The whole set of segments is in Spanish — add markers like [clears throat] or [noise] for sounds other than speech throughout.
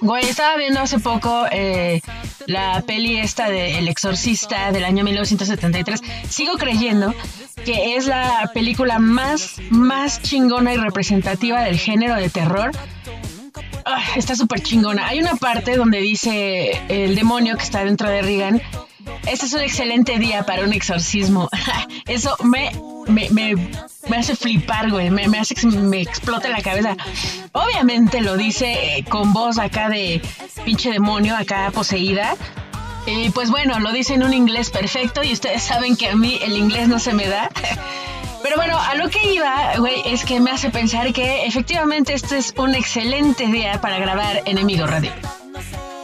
Güey, estaba viendo hace poco eh, la peli esta de El Exorcista del año 1973. Sigo creyendo que es la película más, más chingona y representativa del género de terror. Ah, está súper chingona. Hay una parte donde dice el demonio que está dentro de Regan. Este es un excelente día para un exorcismo. [laughs] Eso me, me hace flipar, güey, me, hace que me explote la cabeza. Obviamente lo dice eh, con voz acá de pinche demonio, acá poseída. Y pues bueno, lo dice en un inglés perfecto y ustedes saben que a mí el inglés no se me da. [laughs] Pero bueno, a lo que iba, güey, es que me hace pensar que efectivamente este es un excelente día para grabar Enemigo Radio.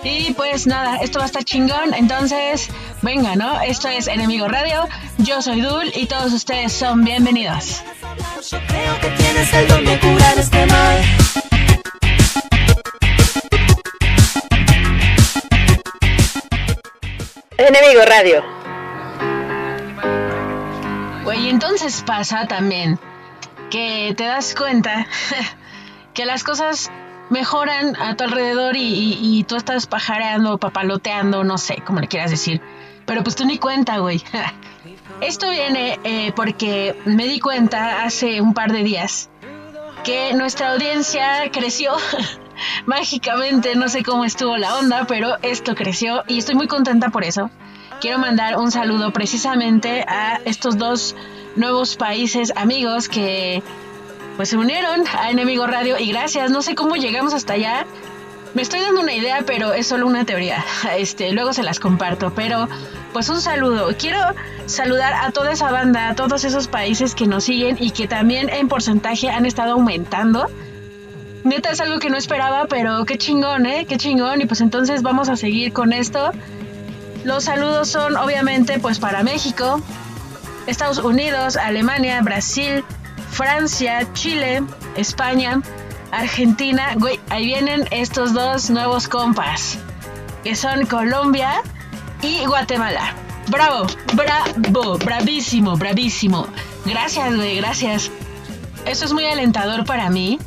Y pues nada, esto va a estar chingón. Entonces, venga, ¿no? Esto es Enemigo Radio. Yo soy Dul y todos ustedes son bienvenidos. creo que tienes el don de curar este mal. Enemigo Radio. Güey, entonces pasa también que te das cuenta [laughs] que las cosas mejoran a tu alrededor y, tú estás pajareando, papaloteando, no sé, como le quieras decir. Pero pues tú ni cuenta, güey. [laughs] Esto viene eh, porque me di cuenta hace un par de días que nuestra audiencia creció [laughs] mágicamente, no sé cómo estuvo la onda, pero esto creció y estoy muy contenta por eso. Quiero mandar un saludo precisamente a estos dos nuevos países amigos que pues se unieron a Enemigo Radio y gracias, no sé cómo llegamos hasta allá. Me estoy dando una idea, pero es solo una teoría. [laughs] Este, luego se las comparto, pero pues un saludo. Quiero saludar a toda esa banda, a todos esos países que nos siguen y que también en porcentaje han estado aumentando. Neta es algo que no esperaba, pero qué chingón, ¿eh? Qué chingón. Y pues entonces vamos a seguir con esto. Los saludos son obviamente pues para México, Estados Unidos, Alemania, Brasil, Francia, Chile, España, Argentina. Güey, ahí vienen estos dos nuevos compas, que son Colombia y Guatemala. Bravo, bravo, bravísimo, bravísimo. Gracias, güey, gracias. Eso es muy alentador para mí.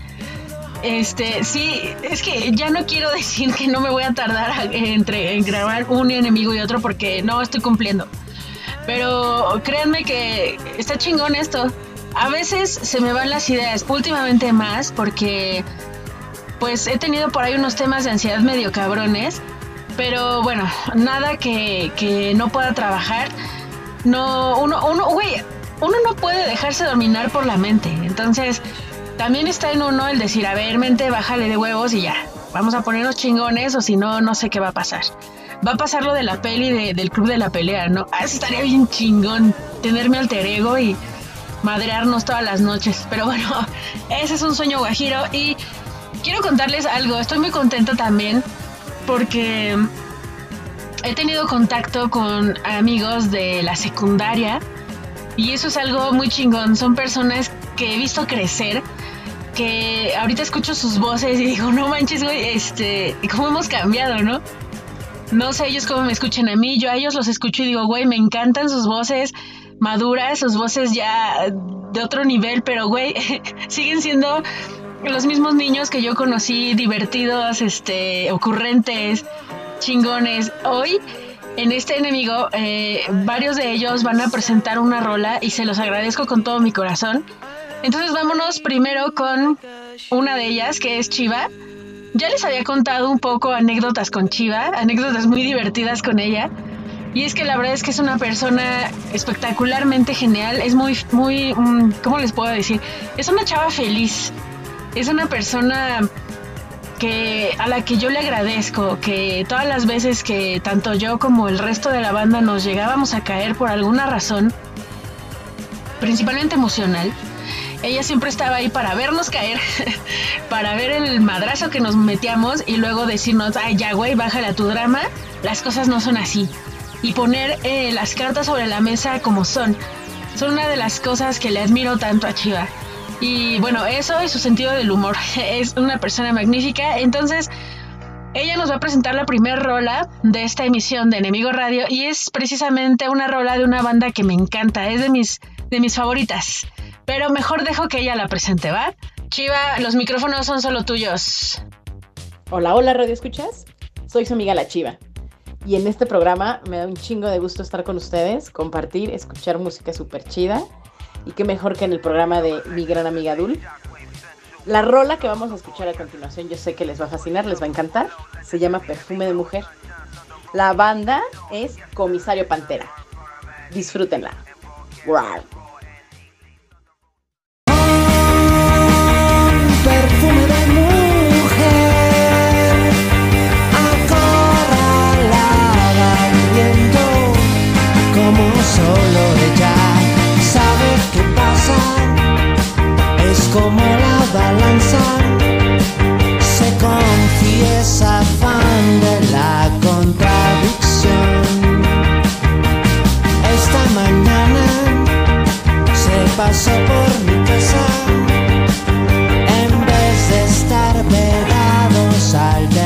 Este, sí, es que ya no quiero [laughs] decir que no me voy a tardar entre en grabar un enemigo y otro porque no estoy cumpliendo. Pero créanme que está chingón esto a veces se me van las ideas, últimamente más, porque pues he tenido por ahí unos temas de ansiedad medio cabrones, pero bueno, nada que, no pueda trabajar. No, uno, uno, güey, uno no puede dejarse dominar por la mente. Entonces, también está en uno el decir, a ver, mente, bájale de huevos y ya. Vamos a ponernos chingones o si no, no sé qué va a pasar. Va a pasar lo de la peli del club de la pelea, ¿no? Ah, estaría bien chingón tenerme alter ego y madrearnos todas las noches. Pero bueno, ese es un sueño guajiro y quiero contarles algo. Estoy muy contenta también porque he tenido contacto con amigos de la secundaria y eso es algo muy chingón. Son personas que he visto crecer. Que ahorita escucho sus voces y digo, no manches, güey, este, cómo hemos cambiado, ¿no? No sé ellos cómo me escuchan a mí, yo a ellos los escucho y digo, güey, me encantan sus voces, maduras, sus voces ya de otro nivel, pero güey, [laughs] siguen siendo los mismos niños que yo conocí, divertidos, este, ocurrentes, chingones. Hoy, en este enemigo, eh, varios de ellos van a presentar una rola y se los agradezco con todo mi corazón. Entonces vámonos primero con una de ellas, que es Chiva. Ya les había contado un poco anécdotas con Chiva, anécdotas muy divertidas con ella. Y es que la verdad es que es una persona espectacularmente genial, es muy, muy, mm, ¿cómo les puedo decir? Es una chava feliz, es una persona que a la que yo le agradezco que todas las veces que tanto yo como el resto de la banda nos llegábamos a caer por alguna razón, principalmente emocional, ella siempre estaba ahí para vernos caer, [laughs] para ver el madrazo que nos metíamos y luego decirnos, ay ya güey, bájale a tu drama, las cosas no son así y poner eh, las cartas sobre la mesa como son. Son una de las cosas que le admiro tanto a Chiva. Y bueno, eso y su sentido del humor. [laughs] Es una persona magnífica. Entonces, ella nos va a presentar la primera rola de esta emisión de Enemigo Radio y es precisamente una rola de una banda que me encanta. Es de mis, de mis favoritas. Pero mejor dejo que ella la presente, ¿va? Chiva, los micrófonos son solo tuyos. Hola, hola, Radio Escuchas. Soy su amiga La Chiva. Y en este programa me da un chingo de gusto estar con ustedes, compartir, escuchar música súper chida. Y qué mejor que en el programa de mi gran amiga Dul. La rola que vamos a escuchar a continuación, yo sé que les va a fascinar, les va a encantar. Se llama Perfume de Mujer. La banda es Comisario Pantera. Disfrútenla. Wow. Solo ella sabe qué pasa. Es como la balanza se confiesa fan de la contradicción. Esta mañana se pasó por mi casa. En vez de estar pegados al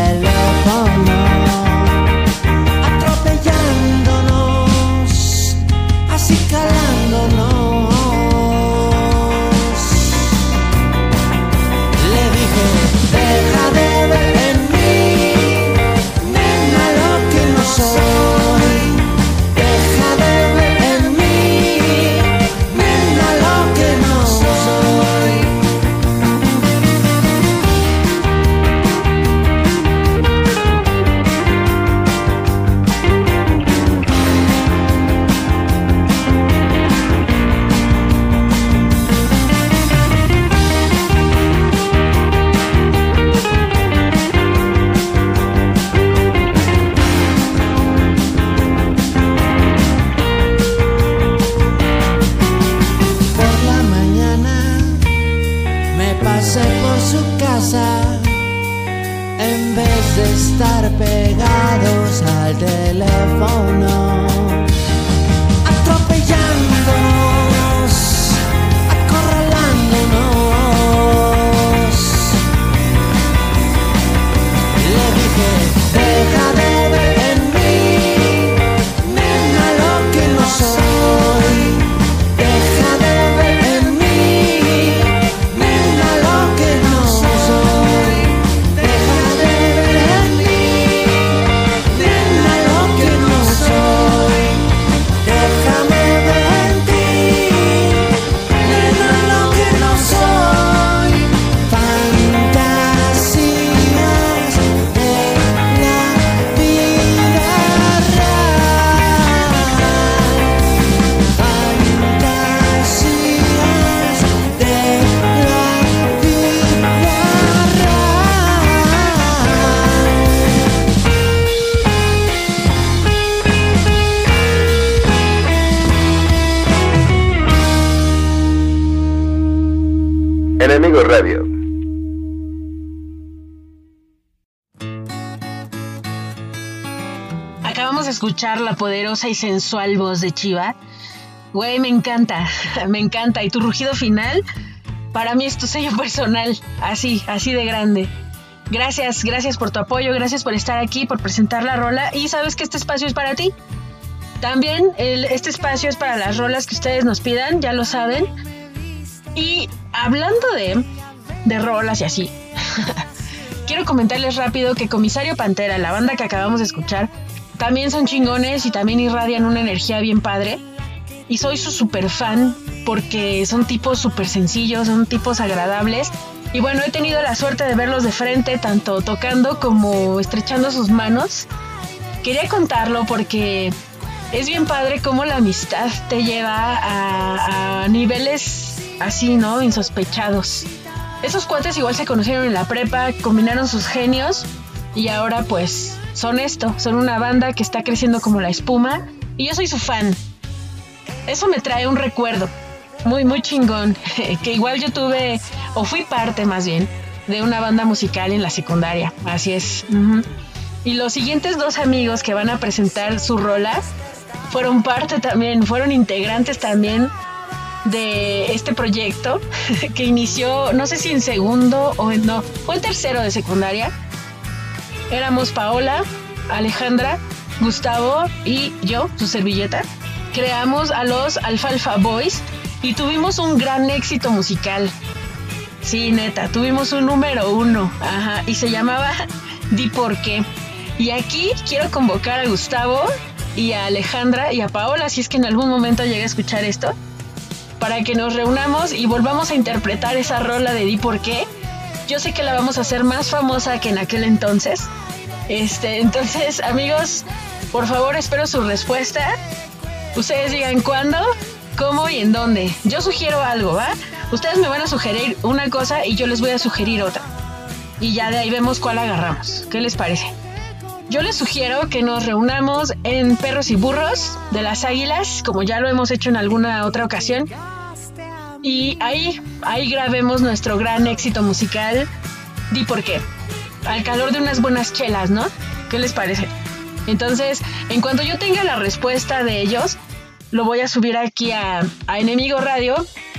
Enemigo Radio. Acabamos de escuchar la poderosa y sensual voz de Chiva. Güey, me encanta, [laughs] me encanta. Y tu rugido final, para mí es tu sello personal, así, así de grande. Gracias, gracias por tu apoyo, gracias por estar aquí, por presentar la rola. Y sabes que este espacio es para ti. También este espacio es para las rolas que ustedes nos pidan, ya lo saben. Y hablando de, de rolas y así, [laughs] quiero comentarles rápido que Comisario Pantera, la banda que acabamos de escuchar, también son chingones y también irradian una energía bien padre. Y soy su super fan porque son tipos súper sencillos, son tipos agradables. Y bueno, he tenido la suerte de verlos de frente, tanto tocando como estrechando sus manos. Quería contarlo porque es bien padre cómo la amistad te lleva a, a niveles así, ¿no? Insospechados. Esos cuates igual se conocieron en la prepa, combinaron sus genios y ahora pues son esto, son una banda que está creciendo como la espuma y yo soy su fan. Eso me trae un recuerdo muy, muy chingón, [laughs] que igual yo tuve, o fui parte más bien, de una banda musical en la secundaria, así es. Y los siguientes dos amigos que van a presentar su rola fueron parte también, fueron integrantes también de este proyecto [laughs] que inició, no sé si en segundo o en no, fue en tercero de secundaria. Éramos Paola, Alejandra, Gustavo y yo, su servilleta. Creamos a los Alfalfa Boys y tuvimos un gran éxito musical. Sí, neta, tuvimos un número uno, ajá, y se llamaba [laughs] Di por qué. Y aquí quiero convocar a Gustavo y a Alejandra y a Paola, si es que en algún momento llega a escuchar esto, para que nos reunamos y volvamos a interpretar esa rola de Di por qué. Yo sé que la vamos a hacer más famosa que en aquel entonces. Este, entonces, amigos, por favor, espero su respuesta. Ustedes digan cuándo, cómo y en dónde. Yo sugiero algo, ¿va? Ustedes me van a sugerir una cosa y yo les voy a sugerir otra. Y ya de ahí vemos cuál agarramos. ¿Qué les parece? Yo les sugiero que nos reunamos en Perros y Burros de las Águilas, como ya lo hemos hecho en alguna otra ocasión. Y ahí, ahí grabemos nuestro gran éxito musical. Di por qué. Al calor de unas buenas chelas, ¿no? ¿Qué les parece? Entonces, en cuanto yo tenga la respuesta de ellos, lo voy a subir aquí a, a Enemigo Radio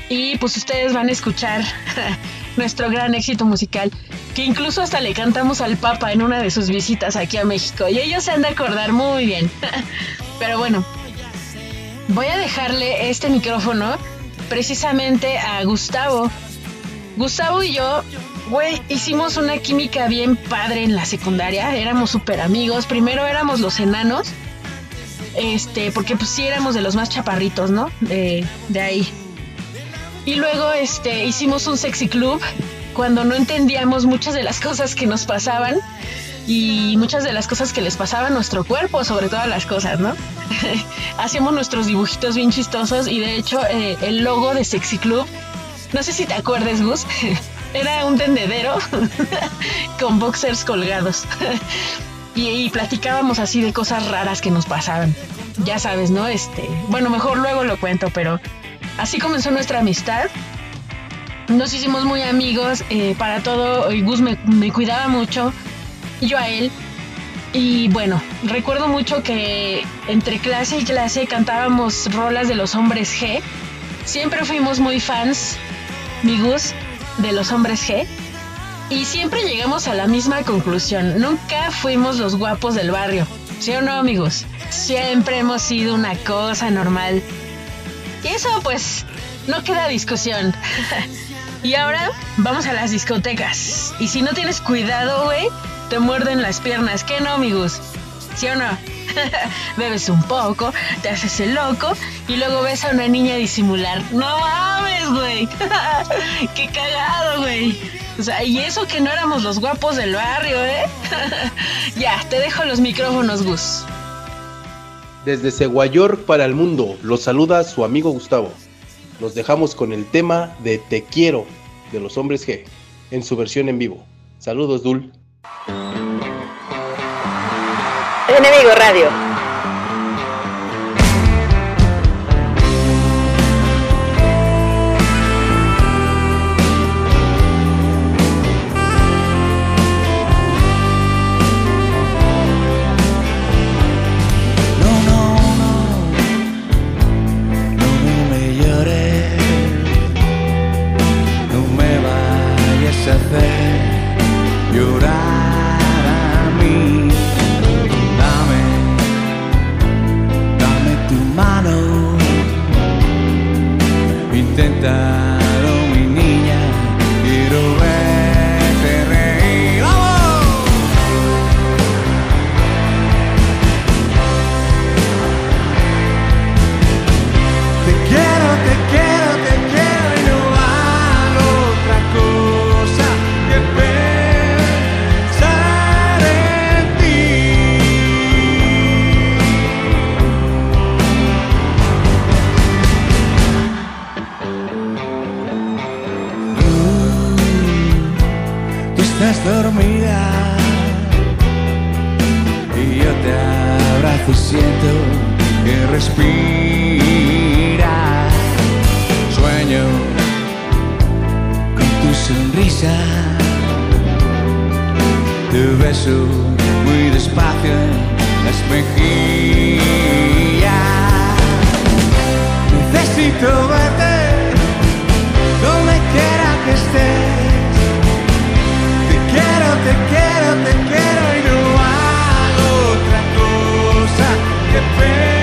y pues ustedes van a escuchar [laughs] nuestro gran éxito musical, que incluso hasta le cantamos al Papa en una de sus visitas aquí a México y ellos se han de acordar muy bien. [laughs] Pero bueno, voy a dejarle este micrófono precisamente a Gustavo. Gustavo y yo, güey, hicimos una química bien padre en la secundaria, éramos súper amigos, primero éramos los enanos, este, porque pues sí éramos de los más chaparritos, ¿no? De, de ahí. Y luego este, hicimos un sexy club cuando no entendíamos muchas de las cosas que nos pasaban y muchas de las cosas que les pasaba a nuestro cuerpo, sobre todas las cosas, ¿no? [laughs] Hacíamos nuestros dibujitos bien chistosos y de hecho eh, el logo de Sexy Club, no sé si te acuerdas, Gus, [laughs] era un tendedero [laughs] con boxers colgados. y, y platicábamos así de cosas raras que nos pasaban. Ya sabes, ¿no? Este, bueno, mejor luego lo cuento, pero así comenzó nuestra amistad. Nos hicimos muy amigos eh, para todo. Gus me, me cuidaba mucho, yo a él. Y bueno, recuerdo mucho que entre clase y clase cantábamos rolas de los hombres G. Siempre fuimos muy fans, mi Gus, de los hombres G. Y siempre llegamos a la misma conclusión. Nunca fuimos los guapos del barrio. ¿Sí o no, amigos? Siempre hemos sido una cosa normal. Y eso, pues, no queda discusión. y ahora vamos a las discotecas. Y si no tienes cuidado, güey, te muerden las piernas. ¿Qué no, amigos? ¿Sí o no? [laughs] Bebes un poco, te haces el loco y luego ves a una niña disimular. No mames, güey. [laughs] Qué cagado, güey. O sea, y eso que no éramos los guapos del barrio, ¿eh? [laughs] ya, te dejo los micrófonos, Gus. Desde Ceguayor para el mundo, los saluda su amigo Gustavo. Los dejamos con el tema de Te quiero de los hombres G en su versión en vivo. Saludos, Dul. Enemigo Radio. Estás dormida y yo te abrazo y siento que respira. Sueño con tu sonrisa, te beso muy despacio en las mejillas. Necesito verte te quiero, te quiero y no hago otra cosa. Que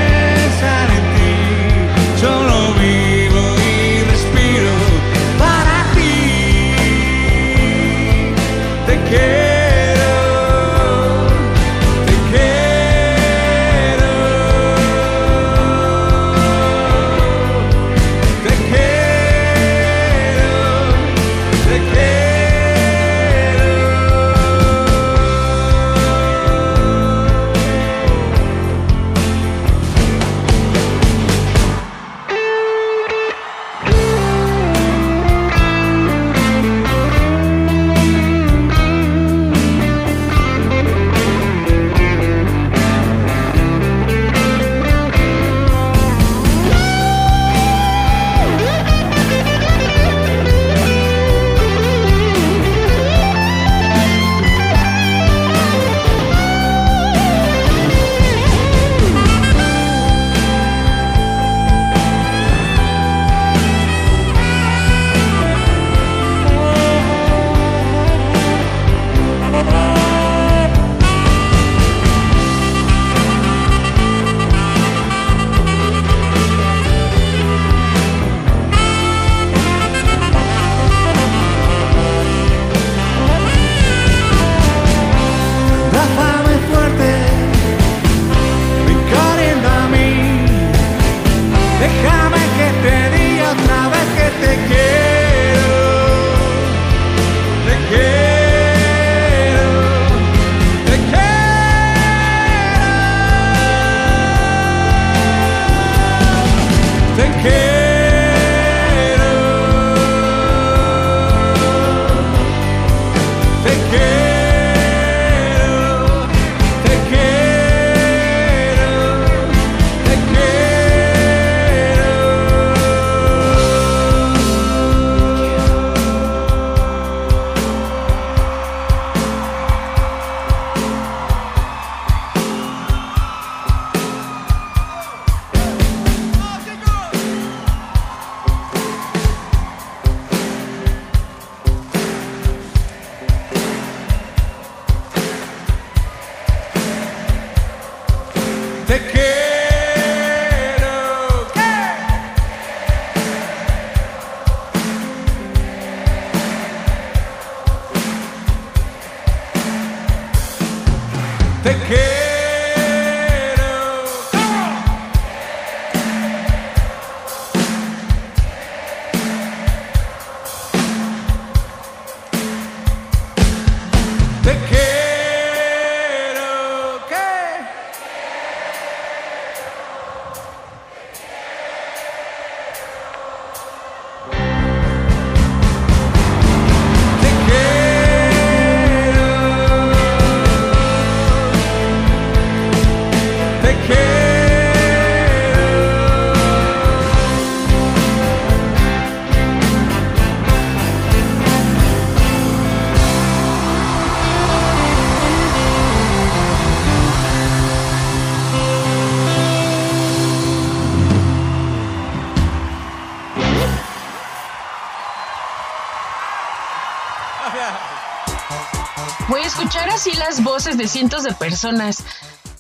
las voces de cientos de personas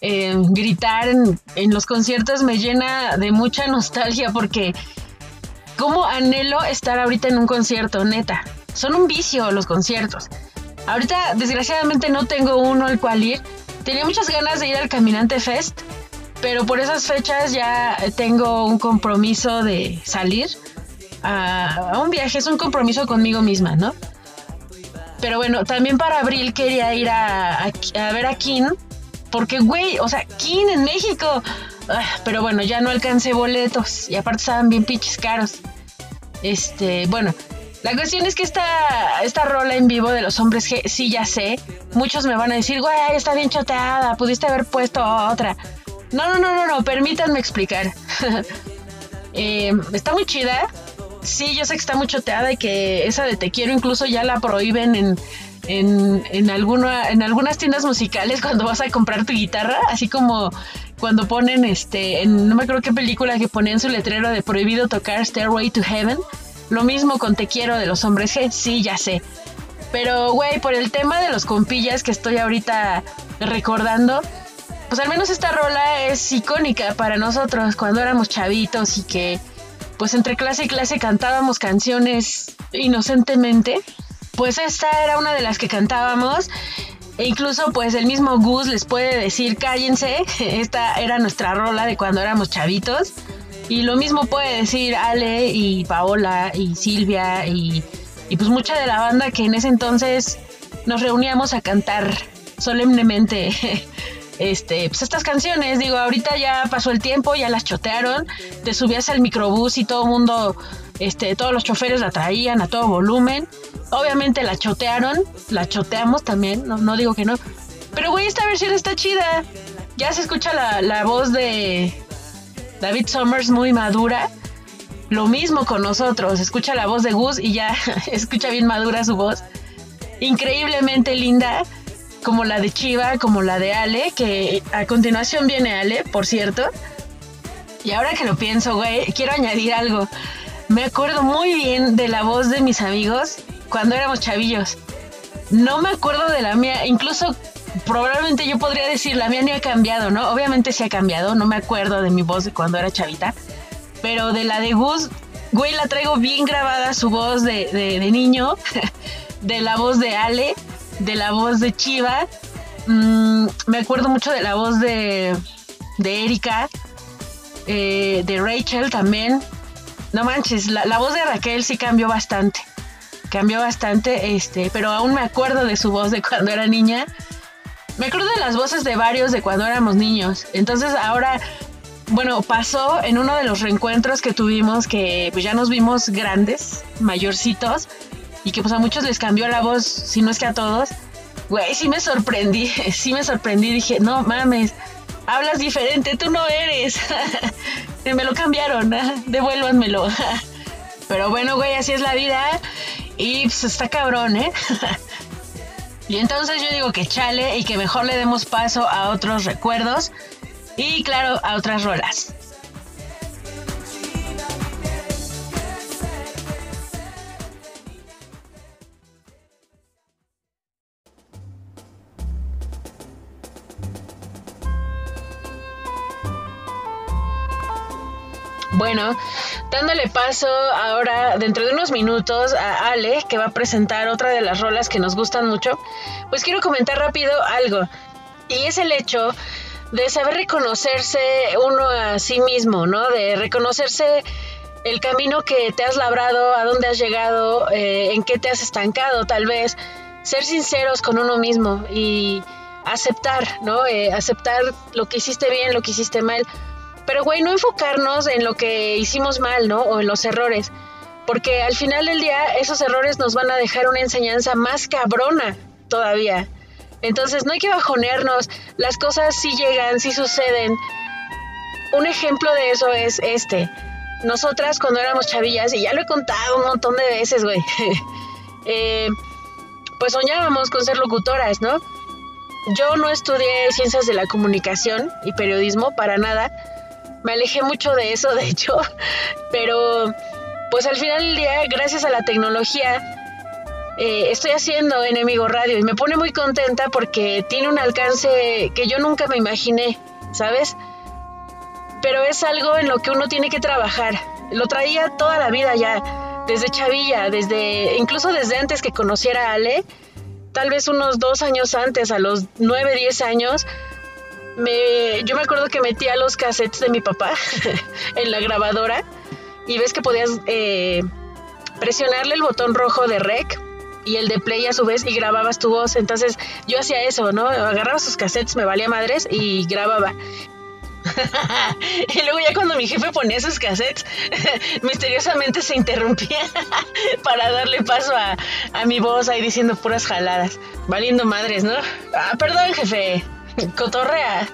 eh, gritar en, en los conciertos me llena de mucha nostalgia porque cómo anhelo estar ahorita en un concierto, neta. Son un vicio los conciertos. Ahorita desgraciadamente no tengo uno al cual ir. Tenía muchas ganas de ir al Caminante Fest, pero por esas fechas ya tengo un compromiso de salir a un viaje, es un compromiso conmigo misma, ¿no? Pero bueno, también para abril quería ir a, ver a Kin. Porque, güey, o sea, Kin en México. Ah, pero bueno, ya no alcancé boletos. Y aparte estaban bien pinches caros. Este, bueno. La cuestión es que esta, esta rola en vivo de los hombres G, sí ya sé. Muchos me van a decir, güey, está bien choteada. Pudiste haber puesto otra. No, no, no, no, no. Permítanme explicar. [laughs] Eh, está muy chida. Sí, yo sé que está muy choteada y que esa de Te Quiero incluso ya la prohíben en, en, en, alguna, en algunas tiendas musicales [laughs] cuando vas a comprar tu guitarra, así como cuando ponen, este, en, no me acuerdo qué película que ponían su letrero de prohibido tocar Stairway to Heaven. Lo mismo con Te Quiero de los hombres G, sí, ya sé. Pero, güey, por el tema de los compillas que estoy ahorita recordando, pues al menos esta rola es icónica para nosotros cuando éramos chavitos y que pues entre clase y clase cantábamos canciones inocentemente. Pues esta era una de las que cantábamos. E incluso pues el mismo Gus les puede decir cállense, [laughs] esta era nuestra rola de cuando éramos chavitos. Y lo mismo puede decir Ale y Paola y Silvia y, y pues mucha de la banda que en ese entonces nos reuníamos a cantar solemnemente [laughs] este, pues estas canciones, digo, ahorita ya pasó el tiempo, ya las chotearon, te subías al microbús y todo el mundo, este, todos los choferes la traían a todo volumen, obviamente la chotearon, la choteamos también, no, no digo que no, pero güey, esta versión está chida, ya se escucha la, la voz de David Summers muy madura, lo mismo con nosotros, escucha la voz de Gus y ya [laughs] escucha bien madura su voz, increíblemente linda, como la de Chiva, como la de Ale, que a continuación viene Ale, por cierto. Y ahora que lo pienso, güey, quiero añadir algo. Me acuerdo muy bien de la voz de mis amigos cuando éramos chavillos. No me acuerdo de la mía, incluso probablemente yo podría decir la mía ni ha cambiado, ¿no? Obviamente sí ha cambiado, no me acuerdo de mi voz de cuando era chavita. Pero de la de Gus, güey, la traigo bien grabada su voz de, de, de niño, [laughs] de la voz de Ale, de la voz de Chiva. Mm, me acuerdo mucho de la voz de, de Erika, eh, de Rachel también. no manches, la, la voz de Raquel sí cambió bastante. Cambió bastante, este, pero aún me acuerdo de su voz de cuando era niña. Me acuerdo de las voces de varios de cuando éramos niños. Entonces ahora, bueno, pasó en uno de los reencuentros que tuvimos que pues ya nos vimos grandes, mayorcitos, y que pues a muchos les cambió la voz, si no es que a todos. Güey, sí me sorprendí, [laughs] sí me sorprendí, dije, no mames, hablas diferente, tú no eres. [laughs] Me lo cambiaron, [laughs] devuélvanmelo. Pero bueno, güey, así es la vida. Y pues está cabrón, ¿eh? Y entonces yo digo que chale y que mejor le demos paso a otros recuerdos y claro, a otras rolas. Bueno, dándole paso ahora dentro de unos minutos a Ale, que va a presentar otra de las rolas que nos gustan mucho, pues quiero comentar rápido algo. Y es el hecho de saber reconocerse uno a sí mismo, ¿no? De reconocerse el camino que te has labrado, a dónde has llegado, eh, en qué te has estancado tal vez. Ser sinceros con uno mismo y aceptar, ¿no? Eh, aceptar lo que hiciste bien, lo que hiciste mal. Pero, güey, no enfocarnos en lo que hicimos mal, ¿no? O en los errores. Porque al final del día esos errores nos van a dejar una enseñanza más cabrona todavía. Entonces no hay que bajonearnos. Las cosas sí llegan, sí suceden. Un ejemplo de eso es este. Nosotras cuando éramos chavillas, y ya lo he contado un montón de veces, güey, [laughs] eh, pues soñábamos con ser locutoras, ¿no? Yo no estudié ciencias de la comunicación y periodismo para nada. Me alejé mucho de eso, de hecho. Pero, pues al final del día, gracias a la tecnología, eh, estoy haciendo Enemigo Radio y me pone muy contenta porque tiene un alcance que yo nunca me imaginé, ¿sabes? Pero es algo en lo que uno tiene que trabajar. Lo traía toda la vida ya, desde chavilla, desde incluso desde antes que conociera a Ale, tal vez unos dos años antes, a los nueve, diez años, me, yo me acuerdo que metía los cassettes de mi papá [laughs] en la grabadora y ves que podías eh, presionarle el botón rojo de rec y el de play a su vez y grababas tu voz. Entonces yo hacía eso, ¿no? Agarraba sus cassettes, me valía madres y grababa. [laughs] y luego ya cuando mi jefe ponía sus cassettes, [laughs] misteriosamente se interrumpía para darle paso a, a mi voz ahí diciendo puras jaladas, valiendo madres, ¿no? Ah, perdón, jefe. [laughs] Cotorrea.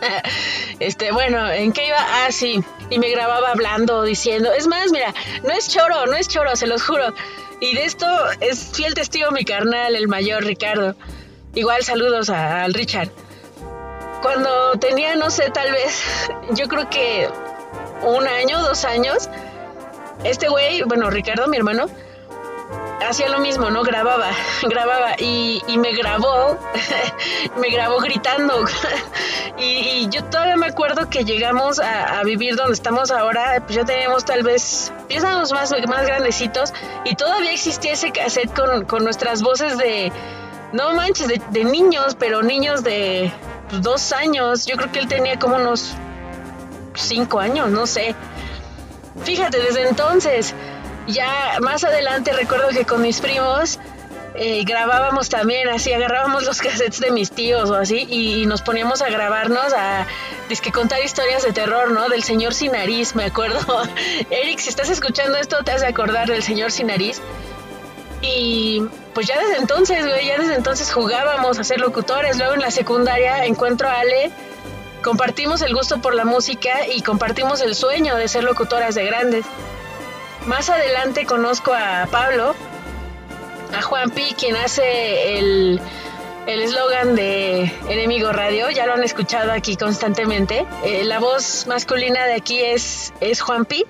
Este, bueno, ¿en qué iba? Ah, sí. Y me grababa hablando, diciendo. Es más, mira, no es choro, no es choro, se los juro. Y de esto es fiel testigo mi carnal, el mayor Ricardo. Igual saludos a- al Richard. Cuando tenía, no sé, tal vez, yo creo que un año, dos años, este güey, bueno, Ricardo, mi hermano, hacía lo mismo, ¿no? Grababa, [laughs] grababa y, me grabó, [laughs] me grabó gritando. [laughs] y, yo todavía me acuerdo que llegamos a, vivir donde estamos ahora, pues ya teníamos tal vez, ya más, más grandecitos y todavía existía ese cassette con, con nuestras voces de, no manches, de, niños, pero niños de dos años. Yo creo que él tenía como unos cinco años, no sé. Fíjate, desde entonces, ya más adelante recuerdo que con mis primos eh, grabábamos también, así agarrábamos los [laughs] cassettes de mis tíos o así y, nos poníamos a grabarnos a que contar historias de terror, ¿no? Del señor sin nariz, me acuerdo. [laughs] Eric, si estás escuchando esto, te has de acordar del señor sin nariz. Y pues ya desde entonces, güey, ya desde entonces jugábamos a ser locutores. Luego en la secundaria encuentro a Ale, compartimos el gusto por la música y compartimos el sueño de ser locutoras de grandes. Más adelante conozco a Pablo, a Juanpi, quien hace el eslogan de Enemigo Radio, ya lo han escuchado aquí constantemente. Eh, la voz masculina de aquí es, es Juanpi.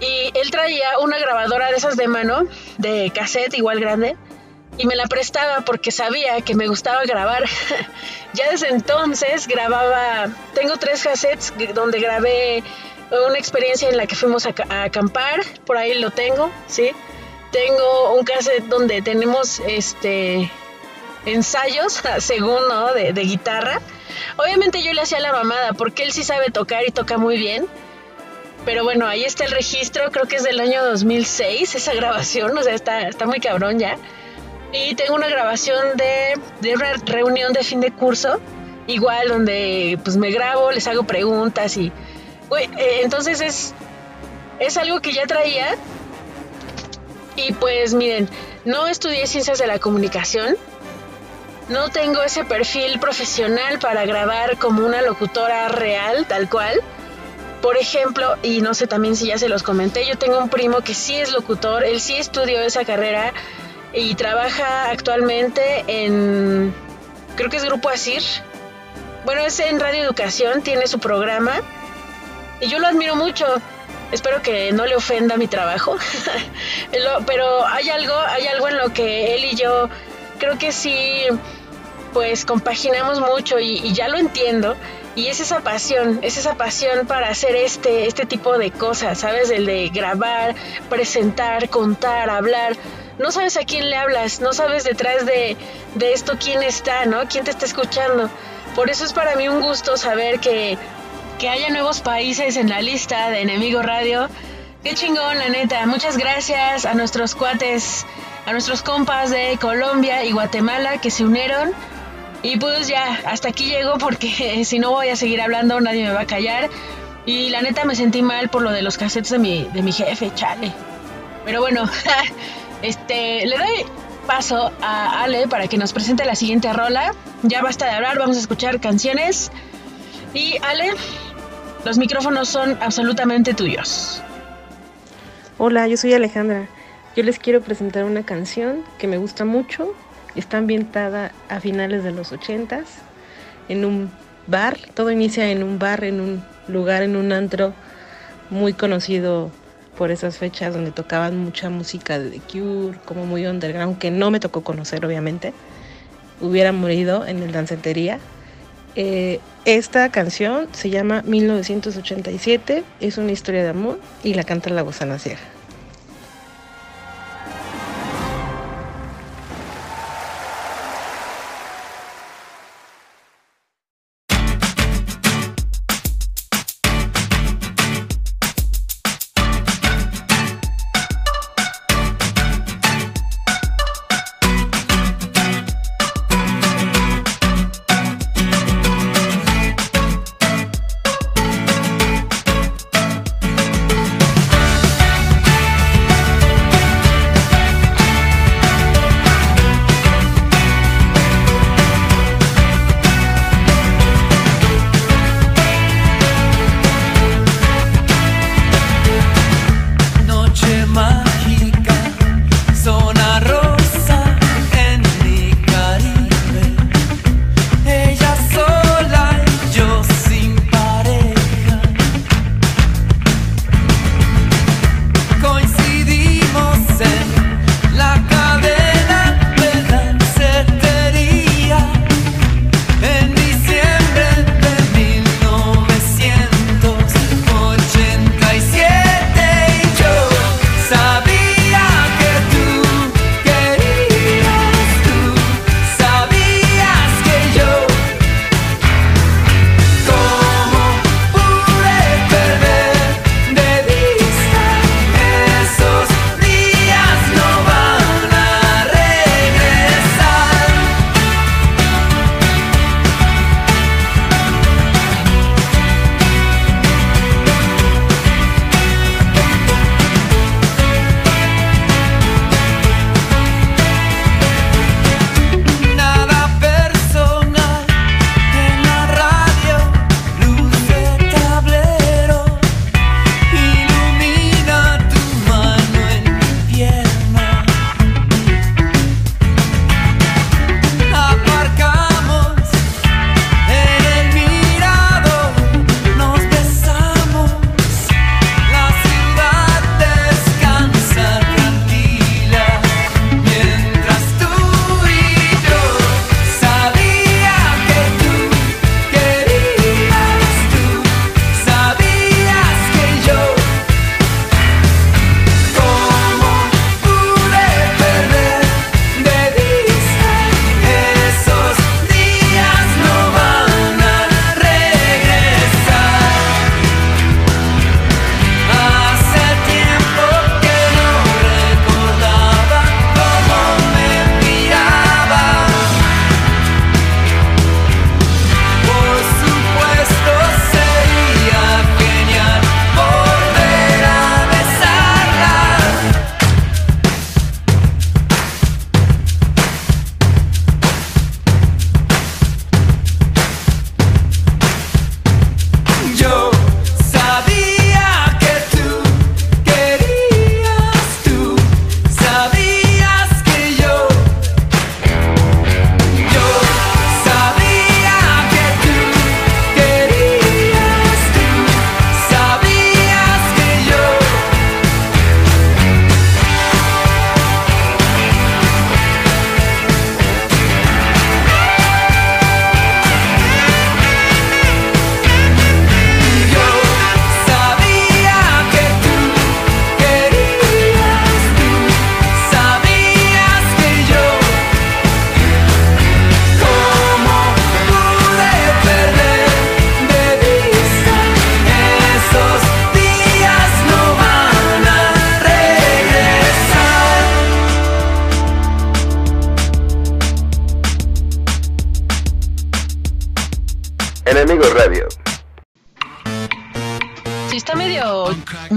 Y él traía una grabadora de esas de mano, de cassette igual grande, y me la prestaba porque sabía que me gustaba grabar. [laughs] ya desde entonces grababa, tengo tres cassettes donde grabé una experiencia en la que fuimos a, acampar, por ahí lo tengo, ¿sí? Tengo un cassette donde tenemos este ensayos, [laughs] según, ¿no? De, de guitarra. Obviamente yo le hacía la mamada porque él sí sabe tocar y toca muy bien. Pero bueno, ahí está el registro, creo que es del año 2006, esa grabación, o sea, está, está muy cabrón ya. Y tengo una grabación de, de una reunión de fin de curso, igual donde pues me grabo, les hago preguntas y... eh, entonces es, es algo que ya traía. Y pues miren, no estudié ciencias de la comunicación, no tengo ese perfil profesional para grabar como una locutora real, tal cual. Por ejemplo, y no sé también si ya se los comenté, yo tengo un primo que sí es locutor, él sí estudió esa carrera y trabaja actualmente en, creo que es Grupo Asir. Bueno, es en Radio Educación, tiene su programa y yo lo admiro mucho. Espero que no le ofenda mi trabajo, [laughs] pero hay algo, hay algo en lo que él y yo creo que sí, pues compaginamos mucho y, y ya lo entiendo. Y es esa pasión, es esa pasión para hacer este, este tipo de cosas, ¿sabes? El de grabar, presentar, contar, hablar. No sabes a quién le hablas, no sabes detrás de, de esto quién está, ¿no? ¿Quién te está escuchando? Por eso es para mí un gusto saber que, que haya nuevos países en la lista de Enemigo Radio. Qué chingón, la neta. Muchas gracias a nuestros cuates, a nuestros compas de Colombia y Guatemala que se unieron. Y pues ya, hasta aquí llego porque [laughs] si no voy a seguir hablando, nadie me va a callar. Y la neta me sentí mal por lo de los cassettes de mi, de mi jefe, chale. Pero bueno, [laughs] este, le doy paso a Ale para que nos presente la siguiente rola. Ya basta de hablar, vamos a escuchar canciones. Y Ale, los micrófonos son absolutamente tuyos. Hola, yo soy Alejandra. Yo les quiero presentar una canción que me gusta mucho. Está ambientada a finales de los ochentas en un bar. Todo inicia en un bar, en un lugar, en un antro muy conocido por esas fechas donde tocaban mucha música de The Cure, como muy underground, que no me tocó conocer, obviamente. Hubiera morido en el dancetería. Eh, esta canción se llama 1987, es una historia de amor y la canta la gusana ciega.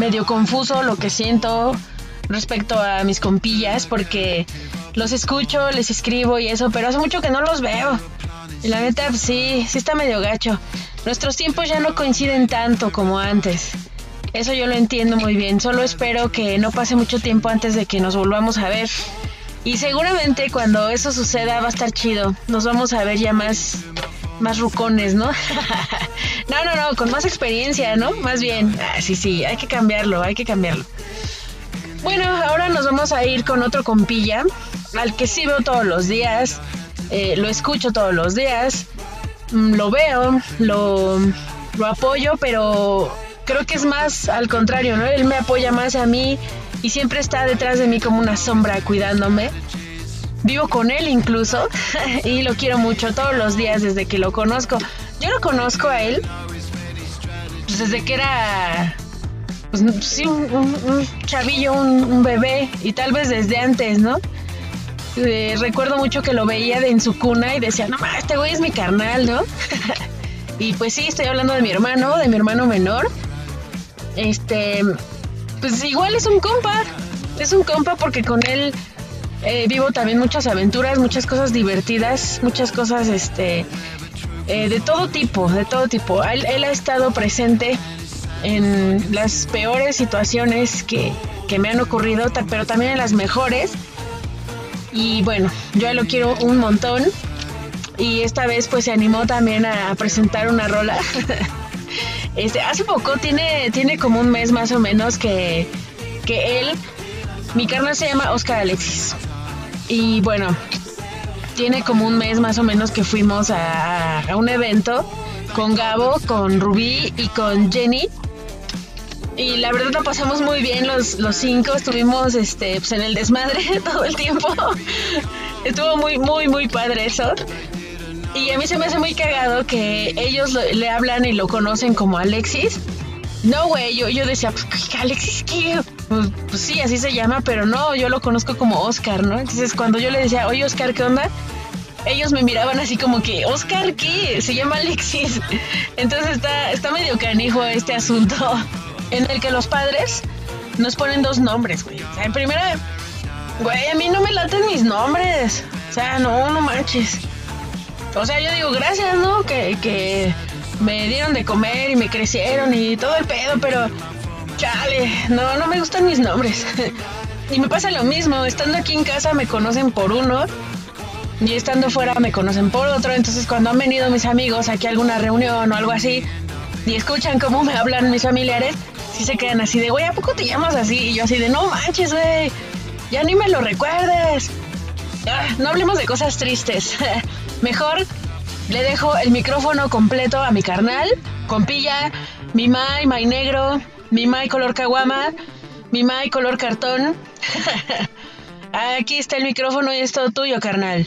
Medio confuso lo que siento respecto a mis compillas porque los escucho, les escribo y eso, pero hace mucho que no los veo. Y la neta, sí, sí está medio gacho. Nuestros tiempos ya no coinciden tanto como antes. Eso yo lo entiendo muy bien. Solo espero que no pase mucho tiempo antes de que nos volvamos a ver. Y seguramente cuando eso suceda va a estar chido. Nos vamos a ver ya más, más rucones, ¿no? [laughs] no, no, no, con más experiencia, ¿no? Más bien. Ah, sí, sí, hay que cambiarlo, hay que cambiarlo. Bueno, ahora nos vamos a ir con otro compilla, al que sí veo todos los días, eh, lo escucho todos los días, mm, lo veo, lo, lo apoyo, pero creo que es más al contrario, ¿no? Él me apoya más a mí y siempre está detrás de mí como una sombra cuidándome. Vivo con él incluso [laughs] y lo quiero mucho todos los días desde que lo conozco. Yo lo conozco a él pues, desde que era pues sí, un, un- un chavillo, un, bebé, y tal vez desde antes, ¿no? Eh, recuerdo mucho que lo veía en su cuna y decía, no, este güey es mi carnal, ¿no? [laughs] y pues sí, estoy hablando de mi hermano, de mi hermano menor. Este, pues igual es un compa, es un compa porque con él eh, vivo también muchas aventuras, muchas cosas divertidas, muchas cosas, este, eh, de todo tipo, de todo tipo. Él, ha estado presente en las peores situaciones que, que me han ocurrido, pero también en las mejores. Y bueno, yo lo quiero un montón. Y esta vez pues se animó también a, presentar una rola. [laughs] este, hace poco, tiene, tiene como un mes más o menos que, que él, mi carnal se llama Oscar Alexis. Y bueno, tiene como un mes más o menos que fuimos a, a un evento con Gabo, con Rubí y con Jenny. Y la verdad la pasamos muy bien los, los cinco, estuvimos este, pues, en el desmadre [laughs] todo el tiempo. Estuvo muy, muy, muy padre eso. Y a mí se me hace muy cagado que ellos lo- le hablan y lo conocen como Alexis. No, güey, yo, yo decía, pues, ¿qué, Alexis, ¿qué? Pues, pues sí, así se llama, pero no, yo lo conozco como Oscar, ¿no? Entonces cuando yo le decía, oye, Oscar, ¿qué onda? Ellos me miraban así como que, Oscar, ¿qué? Se llama Alexis. Entonces está, está medio canijo este asunto [laughs] en el que los padres nos ponen dos nombres, güey. O sea, en primera, güey, a mí no me laten mis nombres. O sea, no, no manches. O sea, yo digo, gracias, ¿no? Que, que me dieron de comer y me crecieron y todo el pedo, pero chale, no, no me gustan mis nombres. [laughs] y me pasa lo mismo, estando aquí en casa me conocen por uno y estando fuera me conocen por otro, entonces cuando han venido mis amigos aquí a alguna reunión o algo así y escuchan cómo me hablan mis familiares, sí se quedan así de, güey, ¿a poco te llamas así? Y yo así de, no manches, güey, ya ni me lo recuerdes. Ah, no hablemos de cosas tristes. [laughs] Mejor le dejo el micrófono completo a mi carnal, compilla, mi Mai, Mai negro, mi Mai color caguama, mi Mai color cartón. [laughs] Aquí está el micrófono y es todo tuyo, carnal.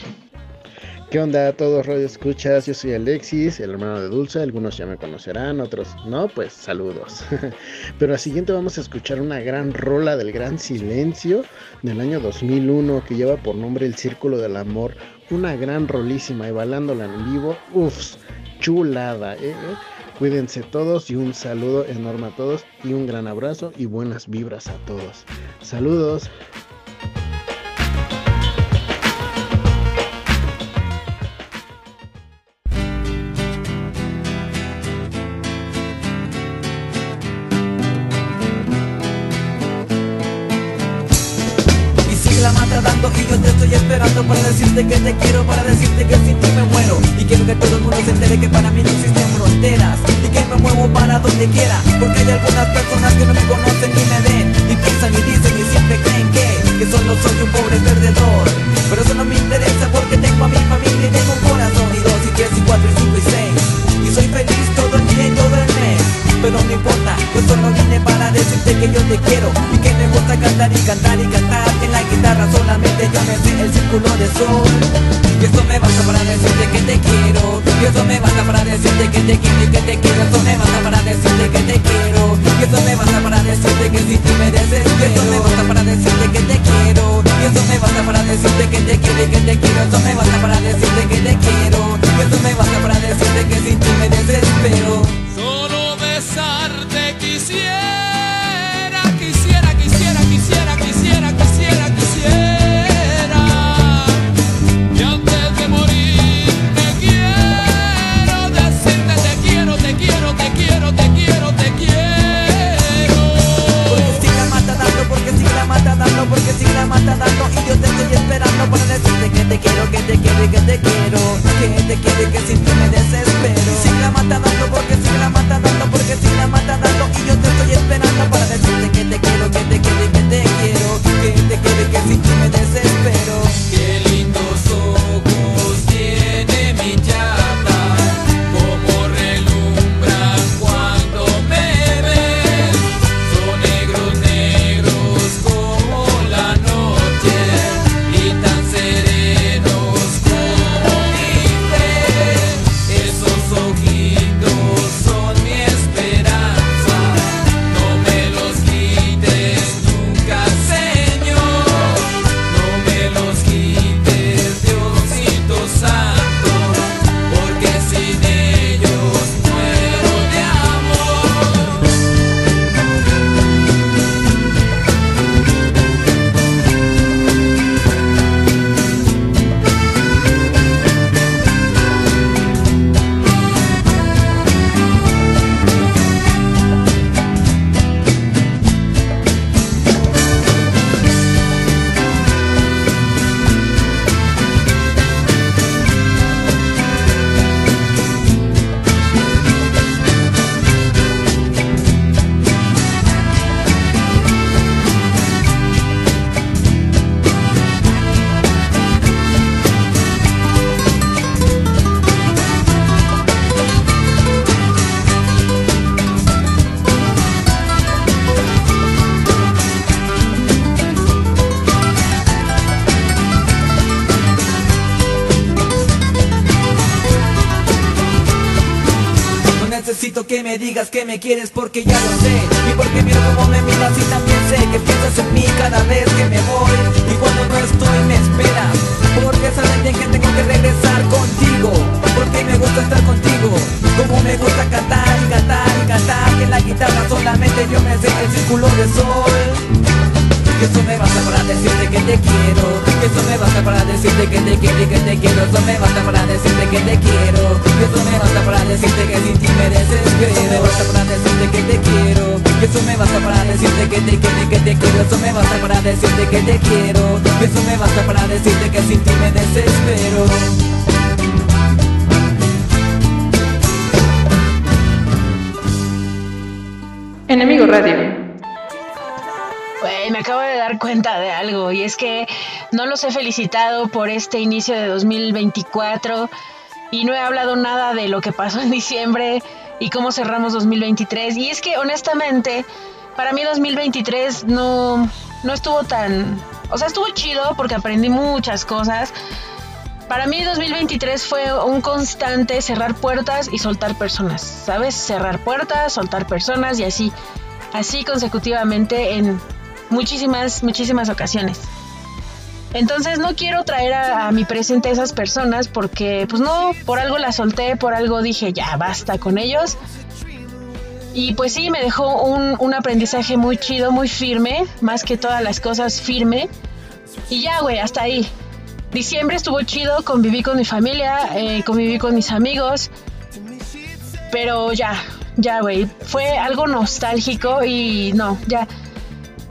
¿Qué onda a todos Radio Escuchas? Yo soy Alexis, el hermano de Dulce, algunos ya me conocerán, otros no, pues saludos. [laughs] Pero al siguiente vamos a escuchar una gran rola del gran silencio del año 2001 que lleva por nombre El Círculo del Amor, una gran rolísima y bailándola en vivo, uff, chulada, ¿eh? Cuídense todos y un saludo enorme a todos y un gran abrazo y buenas vibras a todos. Saludos. Esperando para decirte que te quiero, para decirte que sin ti me muero. Y quiero que todo el mundo se entere que para mí no existen fronteras Y que me muevo para donde quiera Porque hay algunas personas que no me conocen ni me ven. Y piensan y dicen y siempre creen que Que solo soy un pobre perdedor. Pero eso no me interesa porque tengo a mi familia y tengo un corazón. Y dos y tres y cuatro y cinco y seis. Y soy feliz todo el día y todo el mes. Pero no importa, yo solo vine para decirte que yo te quiero Y que cantar y cantar y cantar. En la guitarra solamente yo me sé el círculo de sol. Y eso me basta para decirte que te quiero. Y eso me basta para decirte que te quiero y que te quiero. Eso me basta para decirte que te quiero. Y eso me basta para decirte que sin ti me desespero eso me basta para decirte que te quiero. Y eso me basta para decirte que te quiero y que te quiero. Eso me basta para decirte que te quiero. Y eso me basta para decirte que sin ti me desespero mata dando y yo te estoy esperando para decirte que te quiero, que te quiero y que te quiero Que te quiero y que sin ti me desespero. Sigue la mata dando porque sigue la mata dando porque sigue la mata que me quieres porque ya lo sé. Y porque miro cómo me miras y también sé que piensas en mí cada vez que me voy. Y cuando no estoy me esperas. Porque sabes bien que tengo que regresar contigo. Porque me gusta estar contigo. Como me gusta cantar y cantar y cantar. Que la guitarra solamente yo me sé el círculo de sol me basta para decirte que te quiero. Eso me basta para decirte que te quiero y que te quiero. Eso me basta para decirte que te quiero. Eso me basta para decirte que sin ti me desespero. Eso me basta para decirte que te quiero. Eso me basta para decirte que te quiero y que te quiero. Eso me basta para decirte que te quiero. Eso me basta para decirte que sin ti me desespero. Enemigo Radio. Güey, me acabo de dar cuenta de algo y es que no los he felicitado por este inicio de 2024 y no he hablado nada de lo que pasó en diciembre y cómo cerramos 2023 y es que honestamente para mí 2023 no no estuvo tan, o sea, estuvo chido porque aprendí muchas cosas. Para mí 2023 fue un constante cerrar puertas y soltar personas, ¿sabes? Cerrar puertas, soltar personas y así, así consecutivamente en muchísimas, muchísimas ocasiones. Entonces no quiero traer a, a, mi presente esas personas porque, pues no, por algo las solté, por algo dije, ya basta con ellos. Y pues sí, me dejó un, un aprendizaje muy chido, muy firme, más que todas las cosas firme. Y ya, güey, hasta ahí. Diciembre estuvo chido, conviví con mi familia, eh, conviví con mis amigos. Pero ya, ya, güey, fue algo nostálgico y no, ya.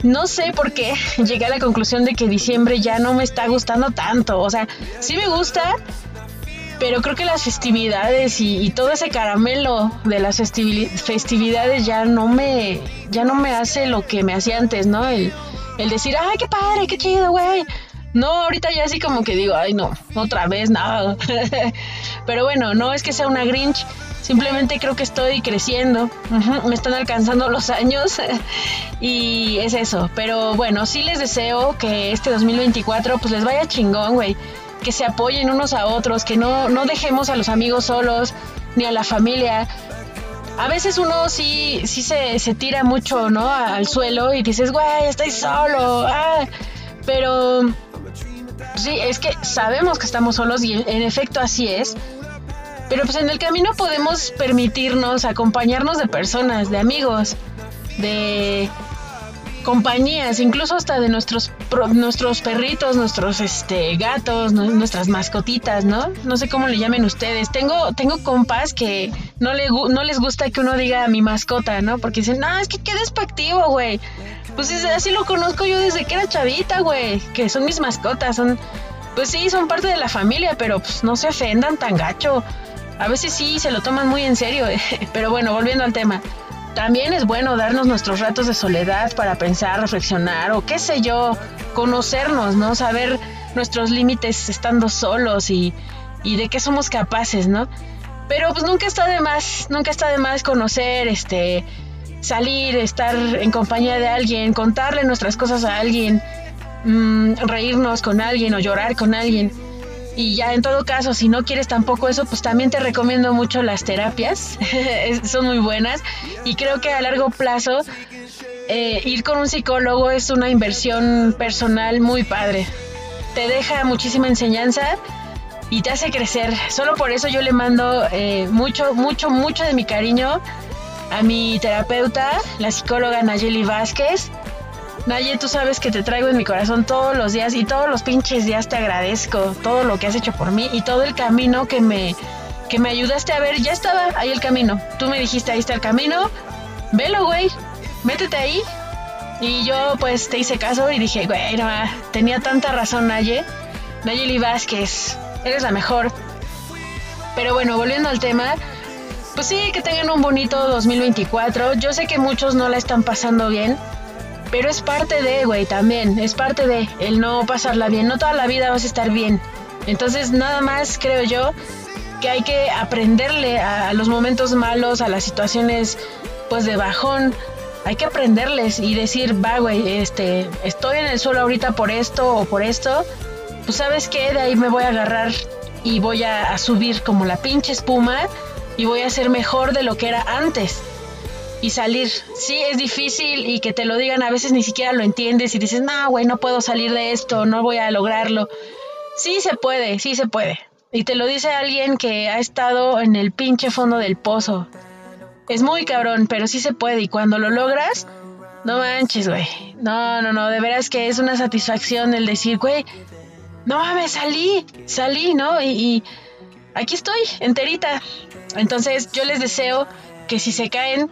No sé por qué llegué a la conclusión de que diciembre ya no me está gustando tanto. O sea, sí me gusta, pero creo que las festividades y, todo ese caramelo de las festivi- festividades ya no me ya no me hace lo que me hacía antes, ¿no? El, el decir, ay, qué padre, qué chido, güey. No, ahorita ya así como que digo, ay, no, otra vez, no. [laughs] pero bueno, no es que sea una Grinch, simplemente creo que estoy creciendo, me están alcanzando los años [laughs] y es eso. Pero bueno, sí les deseo que este 2024 pues les vaya chingón, güey que se apoyen unos a otros, que no, no dejemos a los amigos solos, ni a la familia. A veces uno sí, sí se, se tira mucho, ¿no? Al suelo y dices, güey, estoy solo. ah". Pero sí, es que sabemos que estamos solos y en efecto así es. Pero pues en el camino podemos permitirnos acompañarnos de personas, de amigos, de compañías, incluso hasta de nuestros pro- nuestros perritos, nuestros este gatos, nu- nuestras mascotitas, ¿no? No sé cómo le llamen ustedes. Tengo tengo compas que no le no les gusta que uno diga mi mascota, ¿no? Porque dicen, "No, es que qué despectivo, güey." Pues es- así lo conozco yo desde que era chavita, güey, que son mis mascotas, son pues sí, son parte de la familia, pero pues no se ofendan tan gacho. A veces sí se lo toman muy en serio, [laughs] pero bueno, volviendo al tema. También es bueno darnos nuestros ratos de soledad para pensar, reflexionar o qué sé yo, conocernos, ¿no? Saber nuestros límites estando solos y, y de qué somos capaces, ¿no? Pero pues nunca está de más, nunca está de más conocer, este, salir, estar en compañía de alguien, contarle nuestras cosas a alguien, mm, reírnos con alguien o llorar con alguien. Y ya en todo caso, si no quieres tampoco eso, pues también te recomiendo mucho las terapias. [laughs] Son muy buenas. Y creo que a largo plazo eh, ir con un psicólogo es una inversión personal muy padre. Te deja muchísima enseñanza y te hace crecer. Solo por eso yo le mando eh, mucho, mucho, mucho de mi cariño a mi terapeuta, la psicóloga Nayeli Vázquez. Naye, tú sabes que te traigo en mi corazón todos los días y todos los pinches días te agradezco todo lo que has hecho por mí y todo el camino que me, que me ayudaste a ver. Ya estaba ahí el camino. Tú me dijiste, ahí está el camino. Velo, güey. Métete ahí. Y yo pues te hice caso y dije, güey, no, tenía tanta razón Naye. Nayeli Vázquez, eres la mejor. Pero bueno, volviendo al tema, pues sí, que tengan un bonito 2024. Yo sé que muchos no la están pasando bien, pero es parte de, güey, también. Es parte de el no pasarla bien. No toda la vida vas a estar bien. Entonces, nada más creo yo que hay que aprenderle a, los momentos malos, a las situaciones, pues de bajón. Hay que aprenderles y decir, va, güey, este, estoy en el suelo ahorita por esto o por esto. Pues sabes qué, de ahí me voy a agarrar y voy a subir como la pinche espuma y voy a ser mejor de lo que era antes y salir. Sí, es difícil y que te lo digan a veces ni siquiera lo entiendes y dices, no, güey, no puedo salir de esto, no voy a lograrlo. Sí se puede, sí se puede. Y te lo dice alguien que ha estado en el pinche fondo del pozo. Es muy cabrón, pero sí se puede y cuando lo logras, no manches, güey. No, no, no, de veras que es una satisfacción el decir, güey, no mames, salí, salí, ¿no? Y, y aquí estoy, enterita. Entonces yo les deseo que si se caen,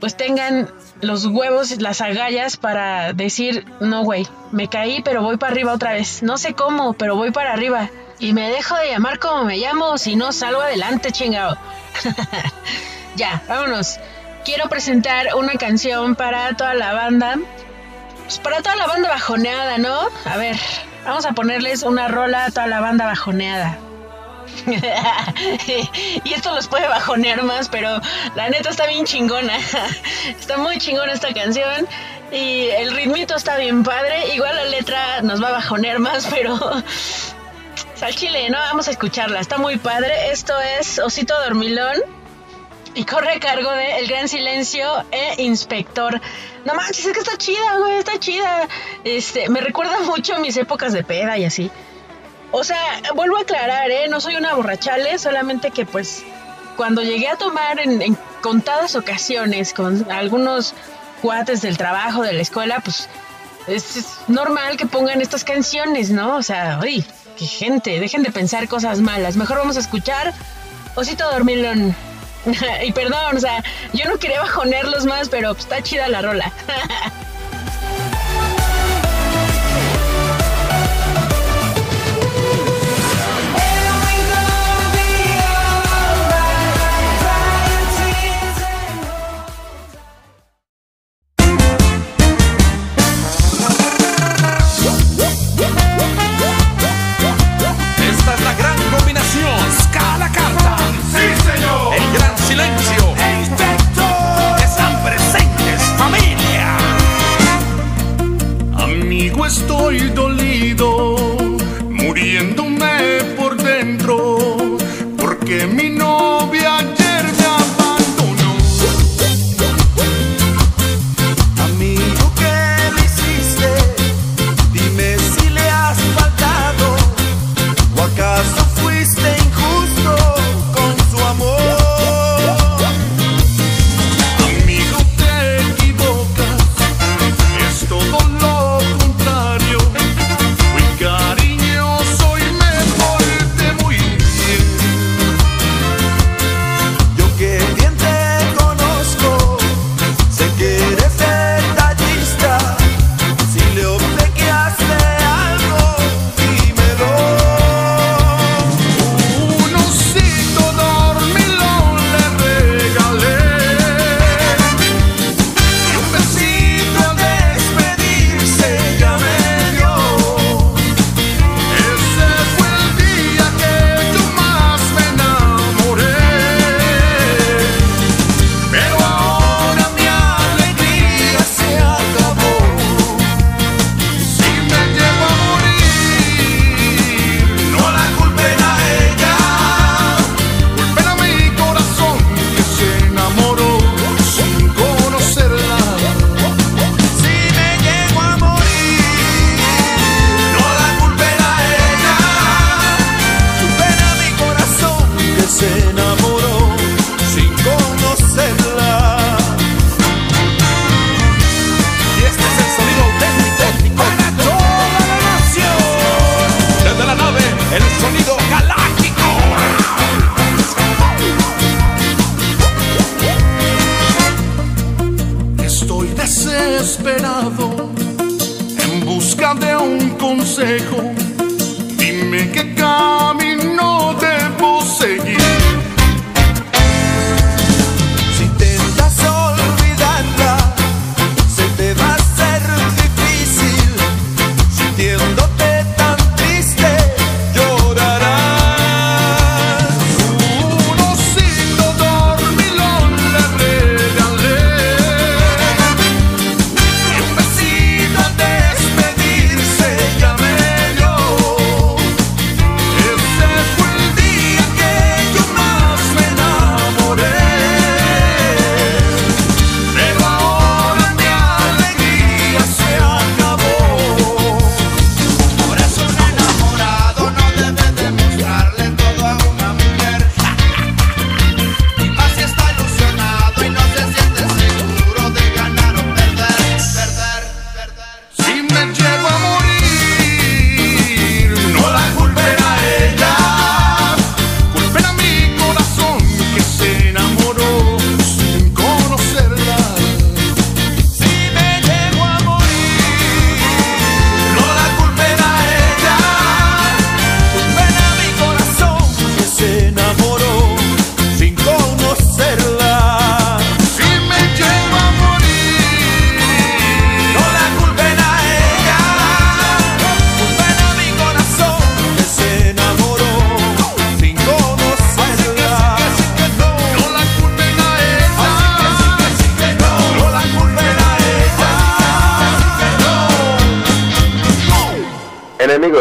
pues tengan los huevos, las agallas para decir, no, güey, me caí, pero voy para arriba otra vez. No sé cómo, pero voy para arriba. Y me dejo de llamar como me llamo, si no salgo adelante, chingado. [laughs] ya, vámonos. Quiero presentar una canción para toda la banda. Pues para toda la banda bajoneada, ¿no? A ver, vamos a ponerles una rola a toda la banda bajoneada. [laughs] y esto los puede bajonear más, pero la neta está bien chingona. [laughs] está muy chingona esta canción. Y el ritmito está bien padre. Igual la letra nos va a bajonear más, pero. [laughs] Sal chile, ¿no? Vamos a escucharla. Está muy padre. Esto es Osito Dormilón. Y corre a cargo de El Gran Silencio e Inspector. No manches, es que está chida, güey, está chida. Este, me recuerda mucho a mis épocas de peda y así. O sea, vuelvo a aclarar, ¿eh? No soy una borrachale, solamente que pues cuando llegué a tomar en, en contadas ocasiones con algunos cuates del trabajo, de la escuela, pues es, normal que pongan estas canciones, ¿no? O sea, uy, qué gente, dejen de pensar cosas malas. Mejor vamos a escuchar Osito Dormilón. [laughs] y perdón, o sea, yo no quería bajonearlos más, pero pues, está chida la rola. [laughs]